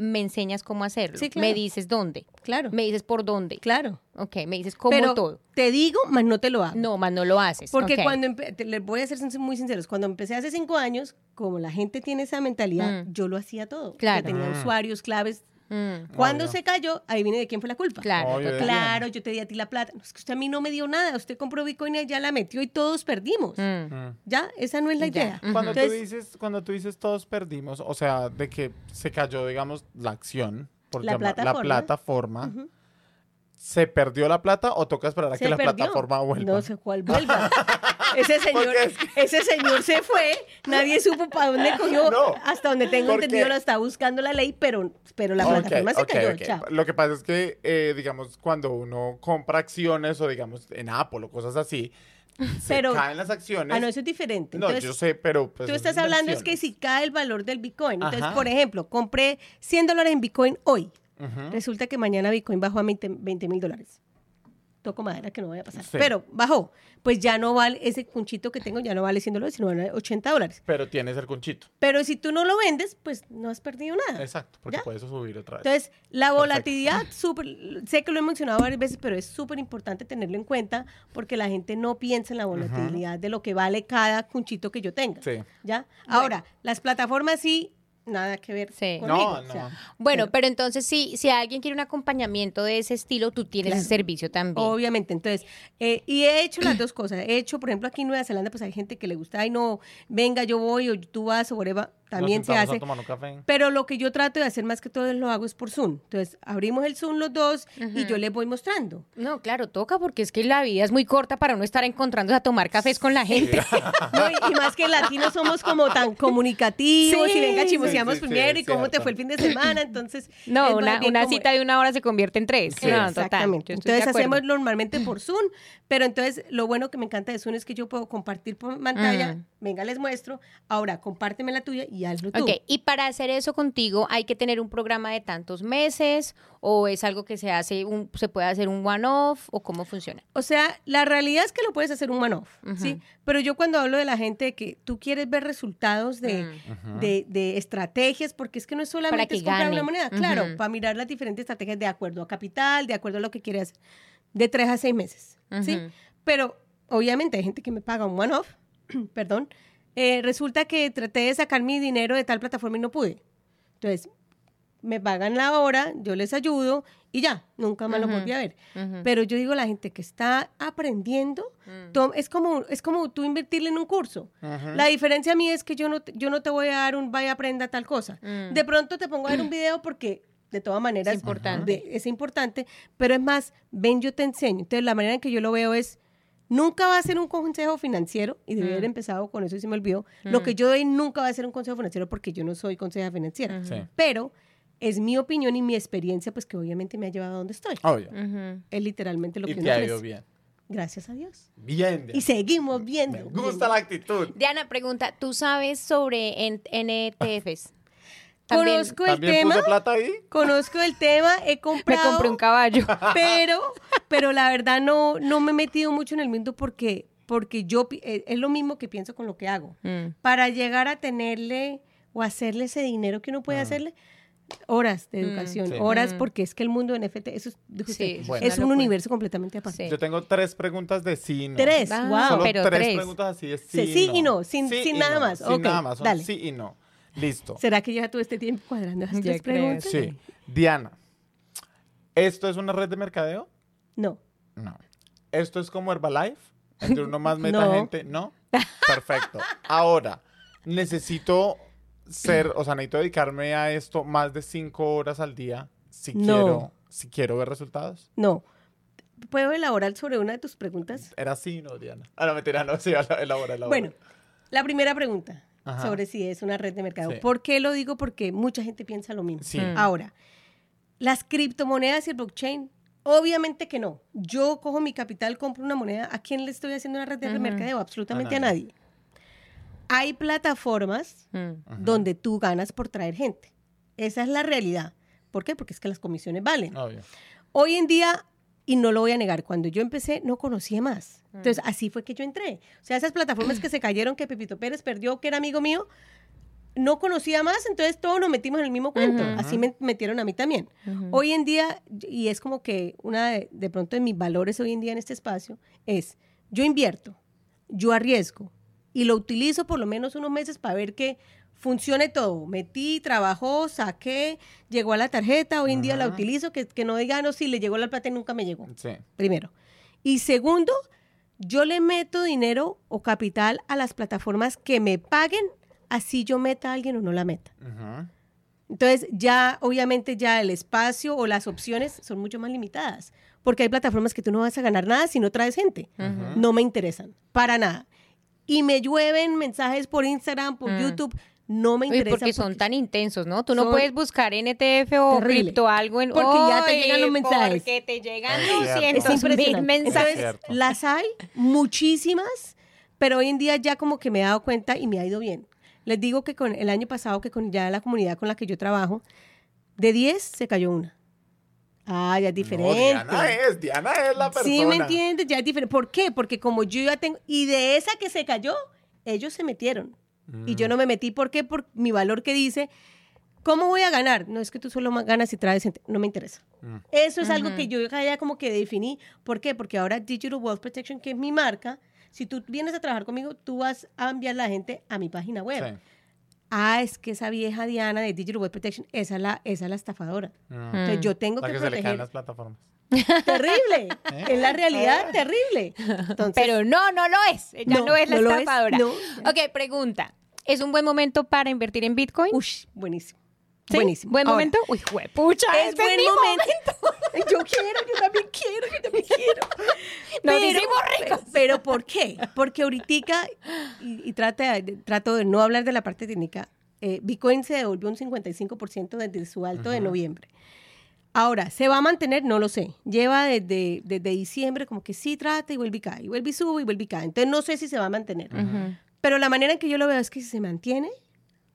Speaker 2: Me enseñas cómo hacerlo.
Speaker 3: Sí, claro.
Speaker 2: Me dices dónde.
Speaker 3: claro.
Speaker 2: Me dices por dónde.
Speaker 3: Claro.
Speaker 2: Ok, me dices cómo
Speaker 3: Pero
Speaker 2: todo.
Speaker 3: te digo, más no te lo hago.
Speaker 2: No, más no lo haces.
Speaker 3: Porque
Speaker 2: Ok.
Speaker 3: cuando empe- te- les voy a ser muy sinceros, cuando empecé hace cinco años, como la gente tiene esa mentalidad,
Speaker 2: Mm.
Speaker 3: yo lo hacía todo.
Speaker 2: Claro.
Speaker 3: Tenía
Speaker 1: Mm.
Speaker 3: usuarios, claves.
Speaker 2: Mm,
Speaker 3: Cuando
Speaker 1: Obvio.
Speaker 3: se cayó, ahí viene de quién fue la culpa.
Speaker 2: claro,
Speaker 1: Obvio.
Speaker 3: Claro, yo te di a ti la plata. No, es que usted a mí no me dio nada. Usted compró Bitcoin y ya la metió y todos perdimos.
Speaker 2: Mm.
Speaker 1: Mm.
Speaker 3: ¿Ya? Esa no es la
Speaker 2: Ya.
Speaker 3: idea.
Speaker 1: Cuando tú dices, cuando tú dices todos perdimos, o sea, de que se cayó, digamos, la acción, por
Speaker 3: La
Speaker 1: llamar-
Speaker 3: plataforma.
Speaker 1: la plataforma, ¿se perdió la plata o toca esperar a
Speaker 3: se
Speaker 1: que la
Speaker 3: perdió.
Speaker 1: plataforma vuelva?
Speaker 3: No sé cuál vuelva. [laughs] ese [laughs] señor, ese señor se fue, nadie supo para dónde [laughs] cogió.
Speaker 1: No,
Speaker 3: Hasta donde tengo
Speaker 1: porque-
Speaker 3: entendido, lo está buscando la ley, pero, pero la plataforma se cayó.
Speaker 1: ok.
Speaker 3: chao.
Speaker 1: Lo que pasa es que, eh, digamos, cuando uno compra acciones o, digamos, en Apple o cosas así, se [laughs]
Speaker 3: Pero-
Speaker 1: caen las acciones.
Speaker 3: Ah, no, eso es diferente.
Speaker 1: No, yo sé, pero... pues,
Speaker 3: Tú
Speaker 1: es
Speaker 3: estás hablando es que si cae el valor del Bitcoin. Entonces,
Speaker 1: Ajá.
Speaker 3: por ejemplo, compré 100 dólares en Bitcoin hoy. Resulta que mañana Bitcoin bajó a 20 mil dólares. Toco madera que no vaya a pasar.
Speaker 1: Sí.
Speaker 3: Pero bajó. Pues ya no vale, ese cunchito que tengo ya no vale 100 dólares, sino vale 80 dólares.
Speaker 1: Pero tienes el conchito.
Speaker 3: Pero si tú no lo vendes, pues no has perdido nada.
Speaker 1: Exacto, porque
Speaker 3: ¿Ya?
Speaker 1: puedes subir otra vez.
Speaker 3: Entonces, la volatilidad, súper, sé que lo he mencionado varias veces, pero es súper importante tenerlo en cuenta porque la gente no piensa en la volatilidad de lo que vale cada cunchito que yo tenga.
Speaker 1: Sí.
Speaker 3: ¿Ya? Ahora, las plataformas sí, nada que ver
Speaker 2: Sí.
Speaker 3: conmigo.
Speaker 1: No,
Speaker 3: o sea,
Speaker 1: no.
Speaker 2: Bueno, pero entonces si, si alguien quiere un acompañamiento de ese estilo, tú tienes
Speaker 3: Claro.
Speaker 2: ese servicio también.
Speaker 3: Obviamente, entonces, eh, y he hecho las dos cosas. He hecho, por ejemplo, aquí en Nueva Zelanda, pues hay gente que le gusta, ay, no, venga, yo voy, o tú vas, o whatever, también se hace.
Speaker 1: café.
Speaker 3: Pero lo que yo trato de hacer más que todo lo hago es por Zoom. Entonces, abrimos el Zoom los dos y yo les voy mostrando.
Speaker 2: No, claro, toca porque es que la vida es muy corta para no estar encontrándose a tomar cafés con la gente. [laughs]
Speaker 3: No, y, y más que latinos somos como tan comunicativos
Speaker 2: Sí,
Speaker 3: y venga,
Speaker 2: sí,
Speaker 3: chismoseamos
Speaker 1: sí, sí,
Speaker 3: primero y cómo te fue el fin de semana. Entonces, [clears throat] es
Speaker 2: No, una,
Speaker 3: bien
Speaker 2: una
Speaker 3: como-
Speaker 2: cita de una hora se convierte en tres.
Speaker 1: Sí.
Speaker 2: No, total,
Speaker 3: Exactamente.
Speaker 2: de
Speaker 3: Entonces hacemos normalmente por Zoom, pero entonces lo bueno que me encanta de Zoom es que yo puedo compartir por pantalla,
Speaker 2: Mm.
Speaker 3: venga, les muestro, ahora compárteme la tuya y hazlo tú.
Speaker 2: Ok, y para hacer eso contigo hay que tener un programa de tantos meses o es algo que se hace, un, se puede hacer un one-off o cómo funciona.
Speaker 3: O sea, la realidad es que lo puedes hacer un one-off, ¿sí? Pero yo cuando hablo de la gente de que tú quieres ver resultados de,
Speaker 2: Mm.
Speaker 3: de, de estrategias, porque es que no es solamente
Speaker 2: que
Speaker 3: es comprar
Speaker 2: gane.
Speaker 3: una moneda, claro,
Speaker 2: Ujú.
Speaker 3: para mirar las diferentes estrategias de acuerdo a capital, de acuerdo a lo que quieres, de tres a seis meses, ¿sí? Pero obviamente hay gente que me paga un one-off, [clears throat] perdón, eh, resulta que traté de sacar mi dinero de tal plataforma y no pude. Entonces, me pagan la hora, yo les ayudo y ya, nunca más
Speaker 2: Ujú.
Speaker 3: volví a ver. Pero yo digo, la gente que está aprendiendo, tom- es, como, es como tú invertirle en un curso. La diferencia a mí es que yo no, te- yo no te voy a dar un vaya aprenda tal cosa.
Speaker 2: Mm.
Speaker 3: De pronto te pongo a ver un video porque de todas maneras
Speaker 2: Es importante.
Speaker 3: de- es importante, pero es más, ven, yo te enseño. Entonces, la manera en que yo lo veo es, nunca va a ser un consejo financiero, y debí
Speaker 2: Mm.
Speaker 3: haber empezado con eso y se me olvidó. Lo que yo doy nunca va a ser un consejo financiero porque yo no soy consejera financiera.
Speaker 1: Sí.
Speaker 3: Pero es mi opinión y mi experiencia, pues que obviamente me ha llevado a donde estoy.
Speaker 1: Obvio.
Speaker 3: Es literalmente lo
Speaker 1: Y
Speaker 3: que
Speaker 1: te
Speaker 3: uno
Speaker 1: ha ido bien.
Speaker 3: Gracias a Dios.
Speaker 1: Bien.
Speaker 3: Y seguimos viendo.
Speaker 1: Me gusta la actitud.
Speaker 2: Diana, pregunta, ¿tú sabes sobre en- NTFs? También
Speaker 3: Conozco el
Speaker 1: ¿También
Speaker 3: tema,
Speaker 1: puso plata ahí?
Speaker 3: conozco el tema, he [laughs]
Speaker 2: me
Speaker 3: comprado,
Speaker 2: compré un caballo. [laughs]
Speaker 3: pero, pero la verdad no, no me he metido mucho en el mundo porque, porque yo eh, es lo mismo que pienso con lo que hago.
Speaker 2: Mm.
Speaker 3: Para llegar a tenerle o hacerle ese dinero que uno puede hacerle, horas de educación,
Speaker 1: Sí.
Speaker 3: horas,
Speaker 2: Mm.
Speaker 3: porque es que el mundo en NFT, eso es,
Speaker 2: Sí,
Speaker 1: Bueno.
Speaker 3: un
Speaker 2: locura.
Speaker 3: universo completamente aparte.
Speaker 2: Sí.
Speaker 1: Yo tengo tres preguntas de sí y no.
Speaker 3: Tres,
Speaker 2: Ah,
Speaker 3: wow.
Speaker 1: Solo
Speaker 2: pero
Speaker 1: tres,
Speaker 2: tres.
Speaker 1: preguntas así de sí,
Speaker 3: y no, sin-
Speaker 1: Sí
Speaker 3: sin
Speaker 1: y
Speaker 3: nada
Speaker 1: no,
Speaker 3: más.
Speaker 1: Sin nada más, son
Speaker 3: dale.
Speaker 1: sí y no. Listo.
Speaker 3: ¿Será que ya todo este tiempo cuadrando esas tres preguntas?
Speaker 1: Sí. Diana, ¿esto es una red de mercadeo?
Speaker 3: No.
Speaker 1: No. ¿Esto es como Herbalife? Entre uno más [laughs] meta
Speaker 3: No.
Speaker 1: gente, ¿no? Perfecto. Ahora, necesito ser, o sea, necesito dedicarme a esto más de cinco horas al día si
Speaker 3: No.
Speaker 1: quiero, si quiero ver resultados.
Speaker 3: No. ¿Puedo elaborar sobre una de tus preguntas?
Speaker 1: Era así, ¿no, Diana? Ah, no, mentira, no, sí, elabora. elabora.
Speaker 3: Bueno, la primera pregunta
Speaker 1: Ajá.
Speaker 3: sobre si es una red de mercado.
Speaker 1: Sí.
Speaker 3: ¿Por qué lo digo? Porque mucha gente piensa lo mismo.
Speaker 1: Sí.
Speaker 2: Mm.
Speaker 3: Ahora, las criptomonedas y el blockchain, obviamente que no. Yo cojo mi capital, compro una moneda. ¿A quién le estoy haciendo una red de
Speaker 2: Ujú.
Speaker 3: mercadeo? Absolutamente a
Speaker 1: nadie.
Speaker 3: nadie. Hay plataformas
Speaker 2: Mm.
Speaker 3: Donde tú ganas por traer gente. Esa es la realidad. ¿Por qué? Porque es que las comisiones valen.
Speaker 1: Obvio.
Speaker 3: Hoy en día, y no lo voy a negar, cuando yo empecé no conocía más. Entonces, así fue que yo entré. O sea, esas plataformas que se cayeron, que Pepito Pérez perdió, que era amigo mío, no conocía más, entonces todos nos metimos en el mismo cuento. Así me metieron a mí también. Hoy en día, y es como que una de, de pronto de mis valores hoy en día en este espacio, es yo invierto, yo arriesgo y lo utilizo por lo menos unos meses para ver que funcione todo. Metí, trabajó, saqué, llegó a la tarjeta, hoy en día la utilizo, que, que no diga, no, si le llegó la plata y nunca me llegó.
Speaker 1: Sí.
Speaker 3: Primero. Y segundo, yo le meto dinero o capital a las plataformas que me paguen, así yo meta a alguien o no la meta.
Speaker 1: Ajá.
Speaker 3: Entonces, ya, obviamente, ya el espacio o las opciones son mucho más limitadas. Porque hay plataformas que tú no vas a ganar nada si no traes gente. No me interesan, para nada. Y me llueven mensajes por Instagram, por
Speaker 2: Mm.
Speaker 3: YouTube, no me
Speaker 2: Uy,
Speaker 3: interesan.
Speaker 2: porque son tan intensos, ¿no? Tú no puedes buscar NTF o
Speaker 3: Terrible.
Speaker 2: cripto algo en
Speaker 3: Porque ya te llegan los mensajes.
Speaker 2: Porque te llegan
Speaker 1: Es cierto.
Speaker 3: Es
Speaker 2: 200 mil mensajes.
Speaker 3: Entonces, las hay muchísimas, pero hoy en día ya como que me he dado cuenta y me ha ido bien. Les digo que con el año pasado, que con ya la comunidad con la que yo trabajo, de 10 se cayó una. Ah, ya es
Speaker 1: No,
Speaker 3: diferente.
Speaker 1: Diana es, Diana es la persona.
Speaker 3: Sí, ¿me entiendes? Ya es diferente. ¿Por qué? Porque como yo ya tengo... Y de esa que se cayó, ellos se metieron. Y
Speaker 1: Mm.
Speaker 3: yo no me metí. ¿Por qué? Por mi valor que dice, ¿cómo voy a ganar? No, es que tú solo ganas si traes gente. No me interesa.
Speaker 1: Mm.
Speaker 3: Eso es algo
Speaker 2: Ujú.
Speaker 3: que yo ya como que definí. ¿Por qué? Porque ahora Digital Wealth Protection, que es mi marca, si tú vienes a trabajar conmigo, tú vas a enviar la gente a mi página web.
Speaker 1: Sí.
Speaker 3: Ah, es que esa vieja Diana de Digital Wealth Protection, esa es la, esa es la estafadora.
Speaker 1: Mm.
Speaker 3: Entonces yo tengo
Speaker 1: La
Speaker 3: que
Speaker 1: que se le caen
Speaker 3: proteger.
Speaker 1: las plataformas.
Speaker 3: Terrible. [laughs]
Speaker 1: ¿Eh?
Speaker 3: Es la realidad, terrible. [laughs] Entonces,
Speaker 2: Pero no, no lo es. Ella no,
Speaker 3: No,
Speaker 2: es la
Speaker 3: no lo es,
Speaker 2: estafadora.
Speaker 3: no.
Speaker 2: Ok, pregunta. ¿Es un buen momento para invertir en Bitcoin?
Speaker 3: ush, buenísimo.
Speaker 2: ¿Sí?
Speaker 3: Buenísimo.
Speaker 2: ¿Buen
Speaker 3: Ahora,
Speaker 2: momento? Uy, juepucha,
Speaker 3: Es
Speaker 2: este
Speaker 3: buen
Speaker 2: mi
Speaker 3: momento. [laughs] Yo quiero, yo también quiero, yo también quiero. [laughs]
Speaker 2: Nos hicimos ricos.
Speaker 3: Pero, pero ¿por qué? Porque ahorita, y, y trata de- trato de no hablar de la parte técnica, eh, Bitcoin se devolvió un 55% desde su alto de
Speaker 1: Ujú.
Speaker 3: noviembre. Ahora, ¿se va a mantener? No lo sé. Lleva desde, desde diciembre como que sí trata y vuelve y cae, y vuelve y sube y vuelve y cae. Entonces no sé si se va a mantener.
Speaker 2: Ujú.
Speaker 3: Pero la manera en que yo lo veo es que si se mantiene,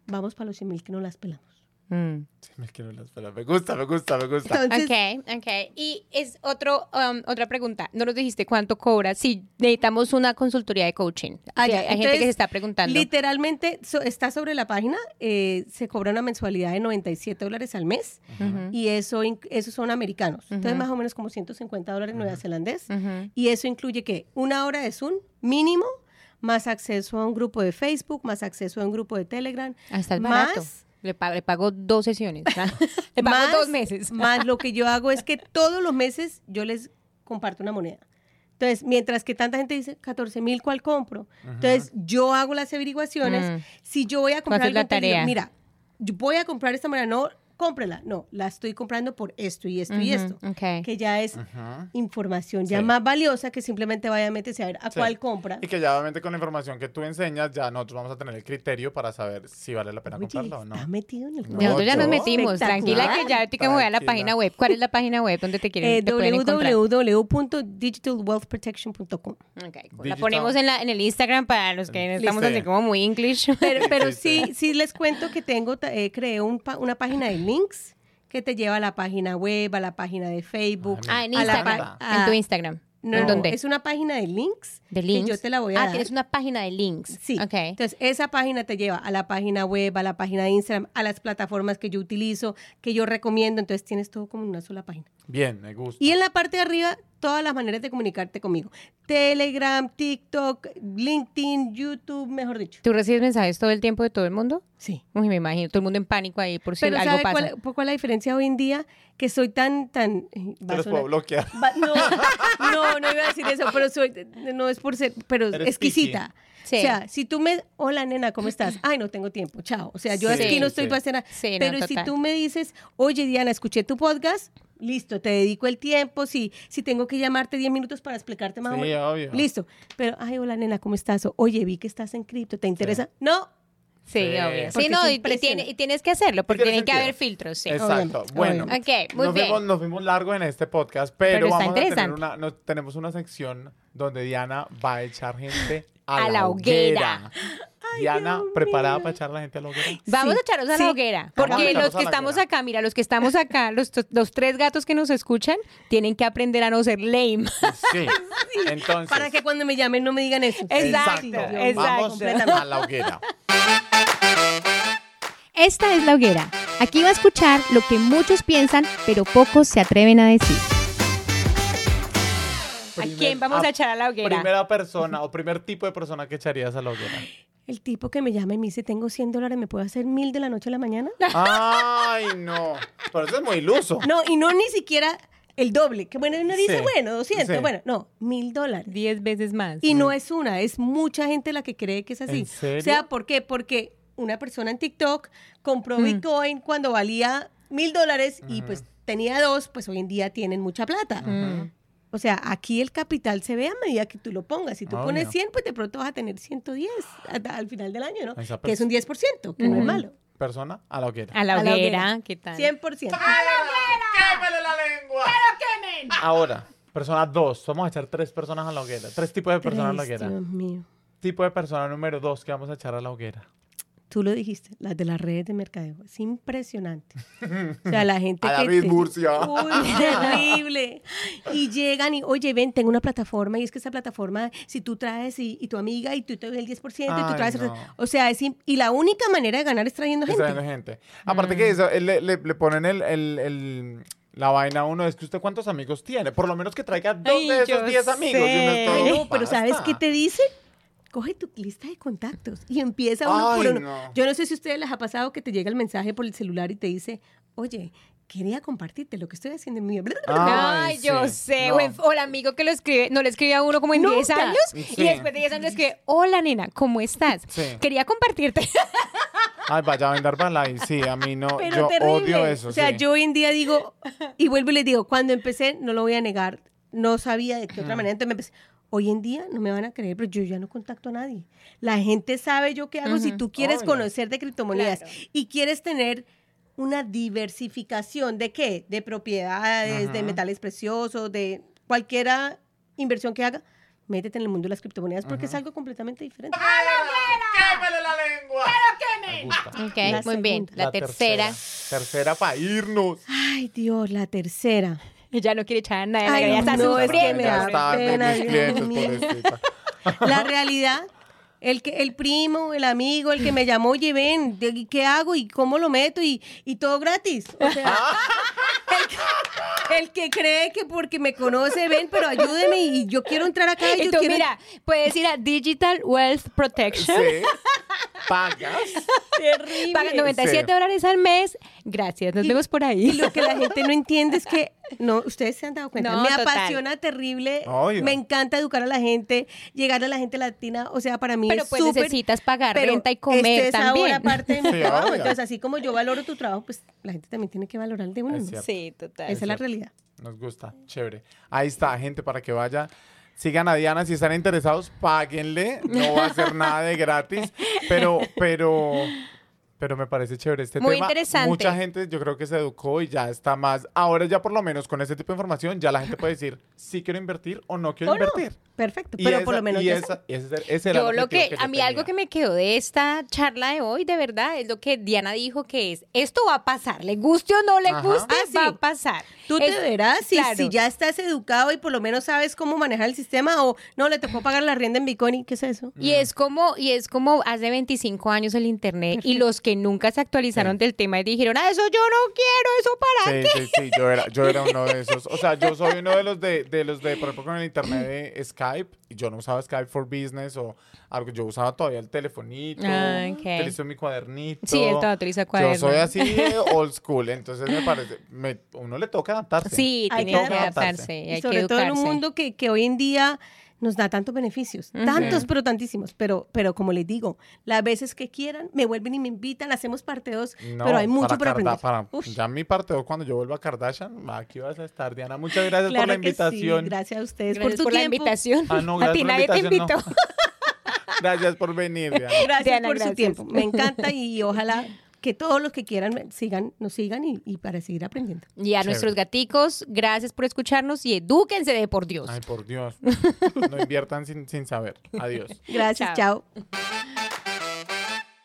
Speaker 3: vamos para los 100 mil que no las pelamos.
Speaker 2: Mm.
Speaker 1: Me quiero las pelas. Me gusta, me gusta, me gusta.
Speaker 3: Entonces,
Speaker 2: Ok, ok. Y es otro, um, otra pregunta. No nos dijiste cuánto cobras. Si necesitamos una consultoría de coaching.
Speaker 3: Ah, ya.
Speaker 2: hay gente
Speaker 3: Entonces,
Speaker 2: que se está preguntando.
Speaker 3: Literalmente so- está sobre la página, eh, se cobra una mensualidad de 97 dólares al mes
Speaker 2: Ujú,
Speaker 3: y eso esos son americanos. Entonces
Speaker 2: Ujú.
Speaker 3: más o menos como 150 dólares neozelandés.
Speaker 2: ujú.
Speaker 3: Y eso incluye que una hora de Zoom mínimo, más acceso a un grupo de Facebook, más acceso a un grupo de Telegram.
Speaker 2: Ah, está
Speaker 3: más,
Speaker 2: barato. Le, pa- le pago dos sesiones. [laughs] le pago
Speaker 3: más-
Speaker 2: dos meses. [laughs]
Speaker 3: Más lo que yo hago es que [laughs] todos los meses yo les comparto una moneda. Entonces, mientras que tanta gente dice 14 mil, ¿cuál compro? Entonces, yo hago las averiguaciones.
Speaker 2: Mm.
Speaker 3: Si yo voy a comprar
Speaker 2: la
Speaker 3: digo, mira, yo voy a comprar esta moneda, no, cómprela. No, la estoy comprando por esto y esto y
Speaker 2: Ujú,
Speaker 3: esto.
Speaker 2: ok.
Speaker 3: Que ya es
Speaker 1: Ajá.
Speaker 3: información ya
Speaker 1: Sí.
Speaker 3: más valiosa que simplemente vaya a meterse a ver a
Speaker 1: Sí.
Speaker 3: cuál compra.
Speaker 1: Y que ya obviamente con la información que tú enseñas, ya nosotros vamos a tener el criterio para saber si vale la pena
Speaker 3: Oye,
Speaker 1: comprarlo o no.
Speaker 3: está metido en el
Speaker 1: No,
Speaker 2: Nosotros ya nos metimos. Tranquila que ya ahorita que me voy a la página web. ¿Cuál es la página web donde te quieren
Speaker 3: Eh, www.digitalwealthprotection.com.
Speaker 2: Ok, La
Speaker 1: Digital.
Speaker 2: ponemos en, la, en el Instagram para los que estamos
Speaker 1: Listo.
Speaker 2: así como muy English.
Speaker 3: Pero, pero
Speaker 1: Sí,
Speaker 3: sí, les cuento que tengo, eh, creé un una página de links que te lleva a la página web, a la página de Facebook.
Speaker 1: Ay,
Speaker 2: ah, en
Speaker 3: a la
Speaker 2: Instagram.
Speaker 3: pa-
Speaker 2: en tu
Speaker 3: a-
Speaker 2: Instagram.
Speaker 3: No,
Speaker 2: ¿En dónde?
Speaker 3: es una página de links.
Speaker 2: ¿De
Speaker 3: que
Speaker 2: links?
Speaker 3: yo te la voy a
Speaker 2: Ah,
Speaker 3: dar.
Speaker 2: tienes una página de links.
Speaker 3: Sí.
Speaker 2: Ok.
Speaker 3: Entonces, esa página te lleva a la página web, a la página de Instagram, a las plataformas que yo utilizo, que yo recomiendo. Entonces, tienes todo como en una sola página.
Speaker 1: Bien, me gusta.
Speaker 3: Y en la parte de arriba, todas las maneras de comunicarte conmigo. Telegram, TikTok, LinkedIn, YouTube, mejor dicho.
Speaker 2: ¿Tú recibes mensajes todo el tiempo de todo el mundo?
Speaker 3: Sí.
Speaker 2: Uy, me imagino. Todo el mundo en pánico ahí por si
Speaker 3: Pero
Speaker 2: algo
Speaker 3: ¿sabe
Speaker 2: pasa.
Speaker 3: cuál, por cuál es la diferencia hoy en día? Que soy tan, tan... eh,
Speaker 1: Te
Speaker 3: a
Speaker 1: los puedo bloquear.
Speaker 3: Va- no, [laughs] no, no iba a decir eso, pero soy, no es por ser, pero
Speaker 1: Eres
Speaker 3: exquisita.
Speaker 2: Sí.
Speaker 3: O sea, si tú me, hola nena, ¿cómo estás? Ay, no tengo tiempo, chao. O sea, yo
Speaker 1: Sí,
Speaker 3: aquí no estoy
Speaker 1: sí.
Speaker 3: para hacer nada.
Speaker 2: Sí, no,
Speaker 3: Pero si tú me dices, oye Diana, escuché tu podcast, listo, te dedico el tiempo. Si, si tengo que llamarte 10 minutos para explicarte más o
Speaker 1: Sí,
Speaker 3: menos,
Speaker 1: obvio.
Speaker 3: listo. Pero, ay, hola nena, ¿cómo estás? O, oye, vi que estás en cripto, ¿te interesa? No,
Speaker 2: Sí,
Speaker 1: Sí.
Speaker 2: obvio. Sí, no, y, tiene- y tienes que hacerlo porque
Speaker 1: tiene
Speaker 2: tienen que haber filtros, sí.
Speaker 1: Exacto.
Speaker 3: Obviamente,
Speaker 1: Bueno,
Speaker 3: obviamente.
Speaker 2: Ok, muy
Speaker 1: nos,
Speaker 2: bien.
Speaker 1: Fuimos, nos fuimos largo en este podcast, pero,
Speaker 2: Pero
Speaker 1: vamos a tener una, nos- tenemos una sección donde Diana va a echar gente a,
Speaker 2: A
Speaker 1: la,
Speaker 2: la
Speaker 1: hoguera.
Speaker 2: hoguera.
Speaker 1: Diana, ¿preparada para echar a la gente a la hoguera?
Speaker 2: Vamos
Speaker 3: Sí,
Speaker 2: a echarnos a
Speaker 3: sí.
Speaker 2: la hoguera. Porque los que estamos
Speaker 1: hoguera.
Speaker 2: acá, mira, los que estamos acá, los, los tres gatos que nos escuchan, tienen que aprender a no ser lame.
Speaker 1: Sí. [laughs] Entonces,
Speaker 3: para que cuando me llamen no me digan eso.
Speaker 2: Exacto,
Speaker 3: mío,
Speaker 2: exacto.
Speaker 1: vamos a la hoguera.
Speaker 2: Esta es la hoguera. Aquí va a escuchar lo que muchos piensan, pero pocos se atreven a decir. ¿A
Speaker 1: Primer-
Speaker 2: quién vamos a echar a la hoguera?
Speaker 1: Primera persona o primer tipo de persona que echarías a la hoguera. [gasps]
Speaker 3: El tipo que me llama y me dice, tengo 100 dólares, ¿me puedo hacer mil de la noche a la mañana? [laughs]
Speaker 1: Ay, no. Pero eso es muy iluso.
Speaker 3: No, y no ni siquiera el doble. Que bueno, uno dice,
Speaker 1: Sí,
Speaker 3: bueno, 200,
Speaker 1: sí.
Speaker 3: bueno, no, mil dólares.
Speaker 2: Diez veces más.
Speaker 3: Y no es una, es mucha gente la que cree que es así.
Speaker 1: ¿En serio?
Speaker 3: O sea, ¿por qué? Porque una persona en TikTok compró
Speaker 2: Mm.
Speaker 3: Bitcoin cuando valía mil dólares y pues tenía dos, pues hoy en día tienen mucha plata. O sea, aquí el capital se ve a medida que tú lo pongas. Si tú
Speaker 1: Obvio.
Speaker 3: pones 100, pues de pronto vas a tener 110 al, al final del año, ¿no? Que es un 10%, que no es
Speaker 2: Ujú.
Speaker 3: malo.
Speaker 1: Persona a la hoguera.
Speaker 2: A la
Speaker 3: A la
Speaker 2: hoguera,
Speaker 3: hoguera.
Speaker 2: ¿qué tal?
Speaker 3: 100%.
Speaker 1: ¡Quémele la lengua! Ahora, persona dos. Vamos a echar tres personas a la hoguera. Tres tipos de personas a la hoguera.
Speaker 3: Dios mío.
Speaker 1: Tipo de persona número dos que vamos a echar a la hoguera.
Speaker 3: Tú lo dijiste, las de las redes de mercadeo. Es impresionante. O sea, la gente [laughs]
Speaker 1: A
Speaker 3: que...
Speaker 1: David
Speaker 3: te-
Speaker 1: Murcia. [laughs]
Speaker 3: Uy, terrible. Y llegan y, oye, ven, tengo una plataforma y es que esa plataforma, si tú traes y, y tu amiga y tú te doy el 10% y tú
Speaker 1: Ay,
Speaker 3: traes...
Speaker 1: no.
Speaker 3: O sea, es... im- Y la única manera de ganar es trayendo gente.
Speaker 1: viendo gente. Aparte que eso, él le, le- le ponen el, el- el- la vaina a uno, es que usted cuántos amigos tiene. Por lo menos que traiga dos
Speaker 2: Ay,
Speaker 1: de esos 10 amigos. y uno
Speaker 2: sé.
Speaker 1: es todo,
Speaker 3: Ay, no, pero ¿sabes qué te dice? Coge tu lista de contactos y empieza uno
Speaker 1: Ay,
Speaker 3: por uno.
Speaker 1: no.
Speaker 3: Yo no sé si a ustedes les ha pasado que te llega el mensaje por el celular y te dice, oye, quería compartirte lo que estoy haciendo en mi...
Speaker 2: Ay, [laughs]
Speaker 1: Ay,
Speaker 2: yo sé.
Speaker 1: No.
Speaker 2: O, el- o el amigo que lo escribe, no le escribe a uno como en 10
Speaker 3: Nunca.
Speaker 2: años
Speaker 1: Sí.
Speaker 2: y después de 10 años le escribe, hola nena, ¿cómo estás?
Speaker 1: Sí.
Speaker 2: Quería compartirte. [laughs]
Speaker 1: Ay, vaya a vender bala y sí, a mí no.
Speaker 3: Pero
Speaker 1: yo
Speaker 3: terrible.
Speaker 1: odio eso.
Speaker 3: O sea,
Speaker 1: sí.
Speaker 3: yo hoy en día digo, y vuelvo y les digo, cuando empecé, no lo voy a negar, no sabía de qué otra manera, entonces me empecé. Hoy en día no me van a creer, pero yo ya no contacto a nadie. La gente sabe yo qué hago. Si tú quieres
Speaker 1: Obvio.
Speaker 3: conocer de criptomonedas
Speaker 2: Claro.
Speaker 3: y quieres tener una diversificación de qué? De propiedades, de metales preciosos, de cualquiera inversión que haga, métete en el mundo de las criptomonedas porque es algo completamente diferente.
Speaker 1: ¡Quémele la lengua! Gusta.
Speaker 2: Ok,
Speaker 3: La
Speaker 2: muy bien. La, tercera.
Speaker 1: Tercera para irnos.
Speaker 3: Ay, Dios, la tercera. [laughs]
Speaker 2: Ella no quiere echar a nadie, a la
Speaker 3: Ay,
Speaker 2: ya está
Speaker 3: no, es que
Speaker 2: sufriendo.
Speaker 3: me
Speaker 1: mis clientes. [laughs]
Speaker 3: La realidad, el que el primo, el amigo, el que me llamó, oye, ven, ¿de- ¿qué hago y cómo lo meto? Y, y todo gratis. O sea, [laughs] el, que, el que cree que porque me conoce, ven, pero ayúdeme y yo quiero entrar acá. Y
Speaker 2: Y
Speaker 3: yo
Speaker 2: tú,
Speaker 3: quiero...
Speaker 2: mira, puedes ir a Digital Wealth Protection.
Speaker 1: Sí. Pagas.
Speaker 3: terrible.
Speaker 2: Paga 97
Speaker 1: Sí.
Speaker 2: dólares al mes. Gracias, nos vemos por
Speaker 3: Y
Speaker 2: ahí.
Speaker 3: lo que la gente no entiende es que, no, ustedes se han dado cuenta,
Speaker 2: No,
Speaker 3: me
Speaker 2: total.
Speaker 3: apasiona terrible,
Speaker 1: Obvio.
Speaker 3: me encanta educar a la gente, llegarle a la gente latina, o sea, para mí
Speaker 2: Pero
Speaker 3: es
Speaker 2: pues necesitas pagar
Speaker 3: pero
Speaker 2: renta y comer
Speaker 3: este es
Speaker 2: también.
Speaker 3: ahora parte de [laughs] mi
Speaker 1: Sí,
Speaker 3: trabajo.
Speaker 1: obvio.
Speaker 3: Entonces, así como yo valoro tu trabajo, pues la gente también tiene que valorar el de uno.
Speaker 1: Es
Speaker 3: ¿no?
Speaker 1: cierto.
Speaker 2: Sí, total.
Speaker 3: Esa es la realidad.
Speaker 1: Nos gusta, chévere. Ahí está, gente, para que vaya. Sigan a Diana, si están interesados, páguenle. No va a ser nada de gratis. [laughs] Pero, pero, pero me parece chévere este
Speaker 2: Muy
Speaker 1: tema.
Speaker 2: interesante.
Speaker 1: Mucha gente, yo creo que se educó y ya está más. Ahora ya por lo menos con este tipo de información, ya la gente puede decir si quiero invertir o no quiero
Speaker 3: ¿O no?
Speaker 1: invertir.
Speaker 3: Perfecto,
Speaker 1: Y
Speaker 3: pero
Speaker 1: esa-
Speaker 3: por lo menos
Speaker 1: y
Speaker 3: ya
Speaker 1: esa- y ese, ese era
Speaker 2: Yo lo que,
Speaker 1: yo
Speaker 2: a mí algo que me quedó de esta charla de hoy, de verdad, es lo que Diana dijo que es, esto va a pasar, le guste o no le
Speaker 1: Ajá.
Speaker 2: guste,
Speaker 3: Ah, sí.
Speaker 2: va a pasar.
Speaker 3: Tú
Speaker 2: Es-
Speaker 3: te verás si,
Speaker 2: claro.
Speaker 3: si ya estás educado y por lo menos sabes cómo manejar el sistema o no, le tocó pagar la rienda en Bitcoin. ¿y ¿Qué es eso?
Speaker 2: Y es como, y es como hace 25 años el internet y los que nunca se actualizaron del tema y dijeron, ah, eso yo no quiero, eso para
Speaker 1: Sí, sí, sí, yo era, yo era uno de esos. O sea, yo soy uno de los de, de los de, por ejemplo, con el internet de Skype, y yo no usaba Skype for Business o algo, yo usaba todavía el telefonito,
Speaker 2: Ah, ok.
Speaker 1: utilizo mi cuadernito.
Speaker 2: Sí, él todavía utiliza
Speaker 1: Yo
Speaker 2: cuaderno.
Speaker 1: soy así de old school, entonces me parece, me, uno le toca adaptarse.
Speaker 2: Sí,
Speaker 3: Hay
Speaker 2: tiene
Speaker 3: que
Speaker 1: adaptarse.
Speaker 2: adaptarse,
Speaker 3: Y
Speaker 2: hay
Speaker 3: sobre
Speaker 2: que
Speaker 3: todo en un mundo que, que hoy en día nos da tantos beneficios, tantos, pero tantísimos. Pero, pero como les digo, las veces que quieran, me vuelven y me invitan, hacemos parte 2,
Speaker 1: No,
Speaker 3: pero hay mucho
Speaker 1: para
Speaker 3: aprender.
Speaker 1: para- ya mi parte dos, cuando yo vuelva a Kardashian, aquí vas a estar, Diana. Muchas gracias por la
Speaker 3: sí,
Speaker 1: invitación.
Speaker 3: gracias a ustedes
Speaker 2: Gracias
Speaker 3: por
Speaker 2: por,
Speaker 3: tu
Speaker 2: la
Speaker 3: tiempo.
Speaker 2: invitación.
Speaker 1: Ah, no,
Speaker 2: a
Speaker 1: gracias
Speaker 2: ti nadie te invitó.
Speaker 1: no. [laughs] Gracias por venir, Diana.
Speaker 3: Gracias
Speaker 2: Diana,
Speaker 3: por su tiempo. Me encanta y ojalá [laughs] que todos los que quieran sigan, nos sigan y, y para seguir aprendiendo.
Speaker 2: Y a nuestros gaticos, gracias por escucharnos y edúquense de por Dios.
Speaker 1: Ay, por Dios. No inviertan sin, sin saber. Adiós.
Speaker 3: Gracias,
Speaker 2: Chao.
Speaker 3: chao.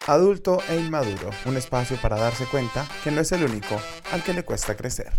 Speaker 4: Adulto e inmaduro, un espacio para darse cuenta que no es el único al que le cuesta crecer.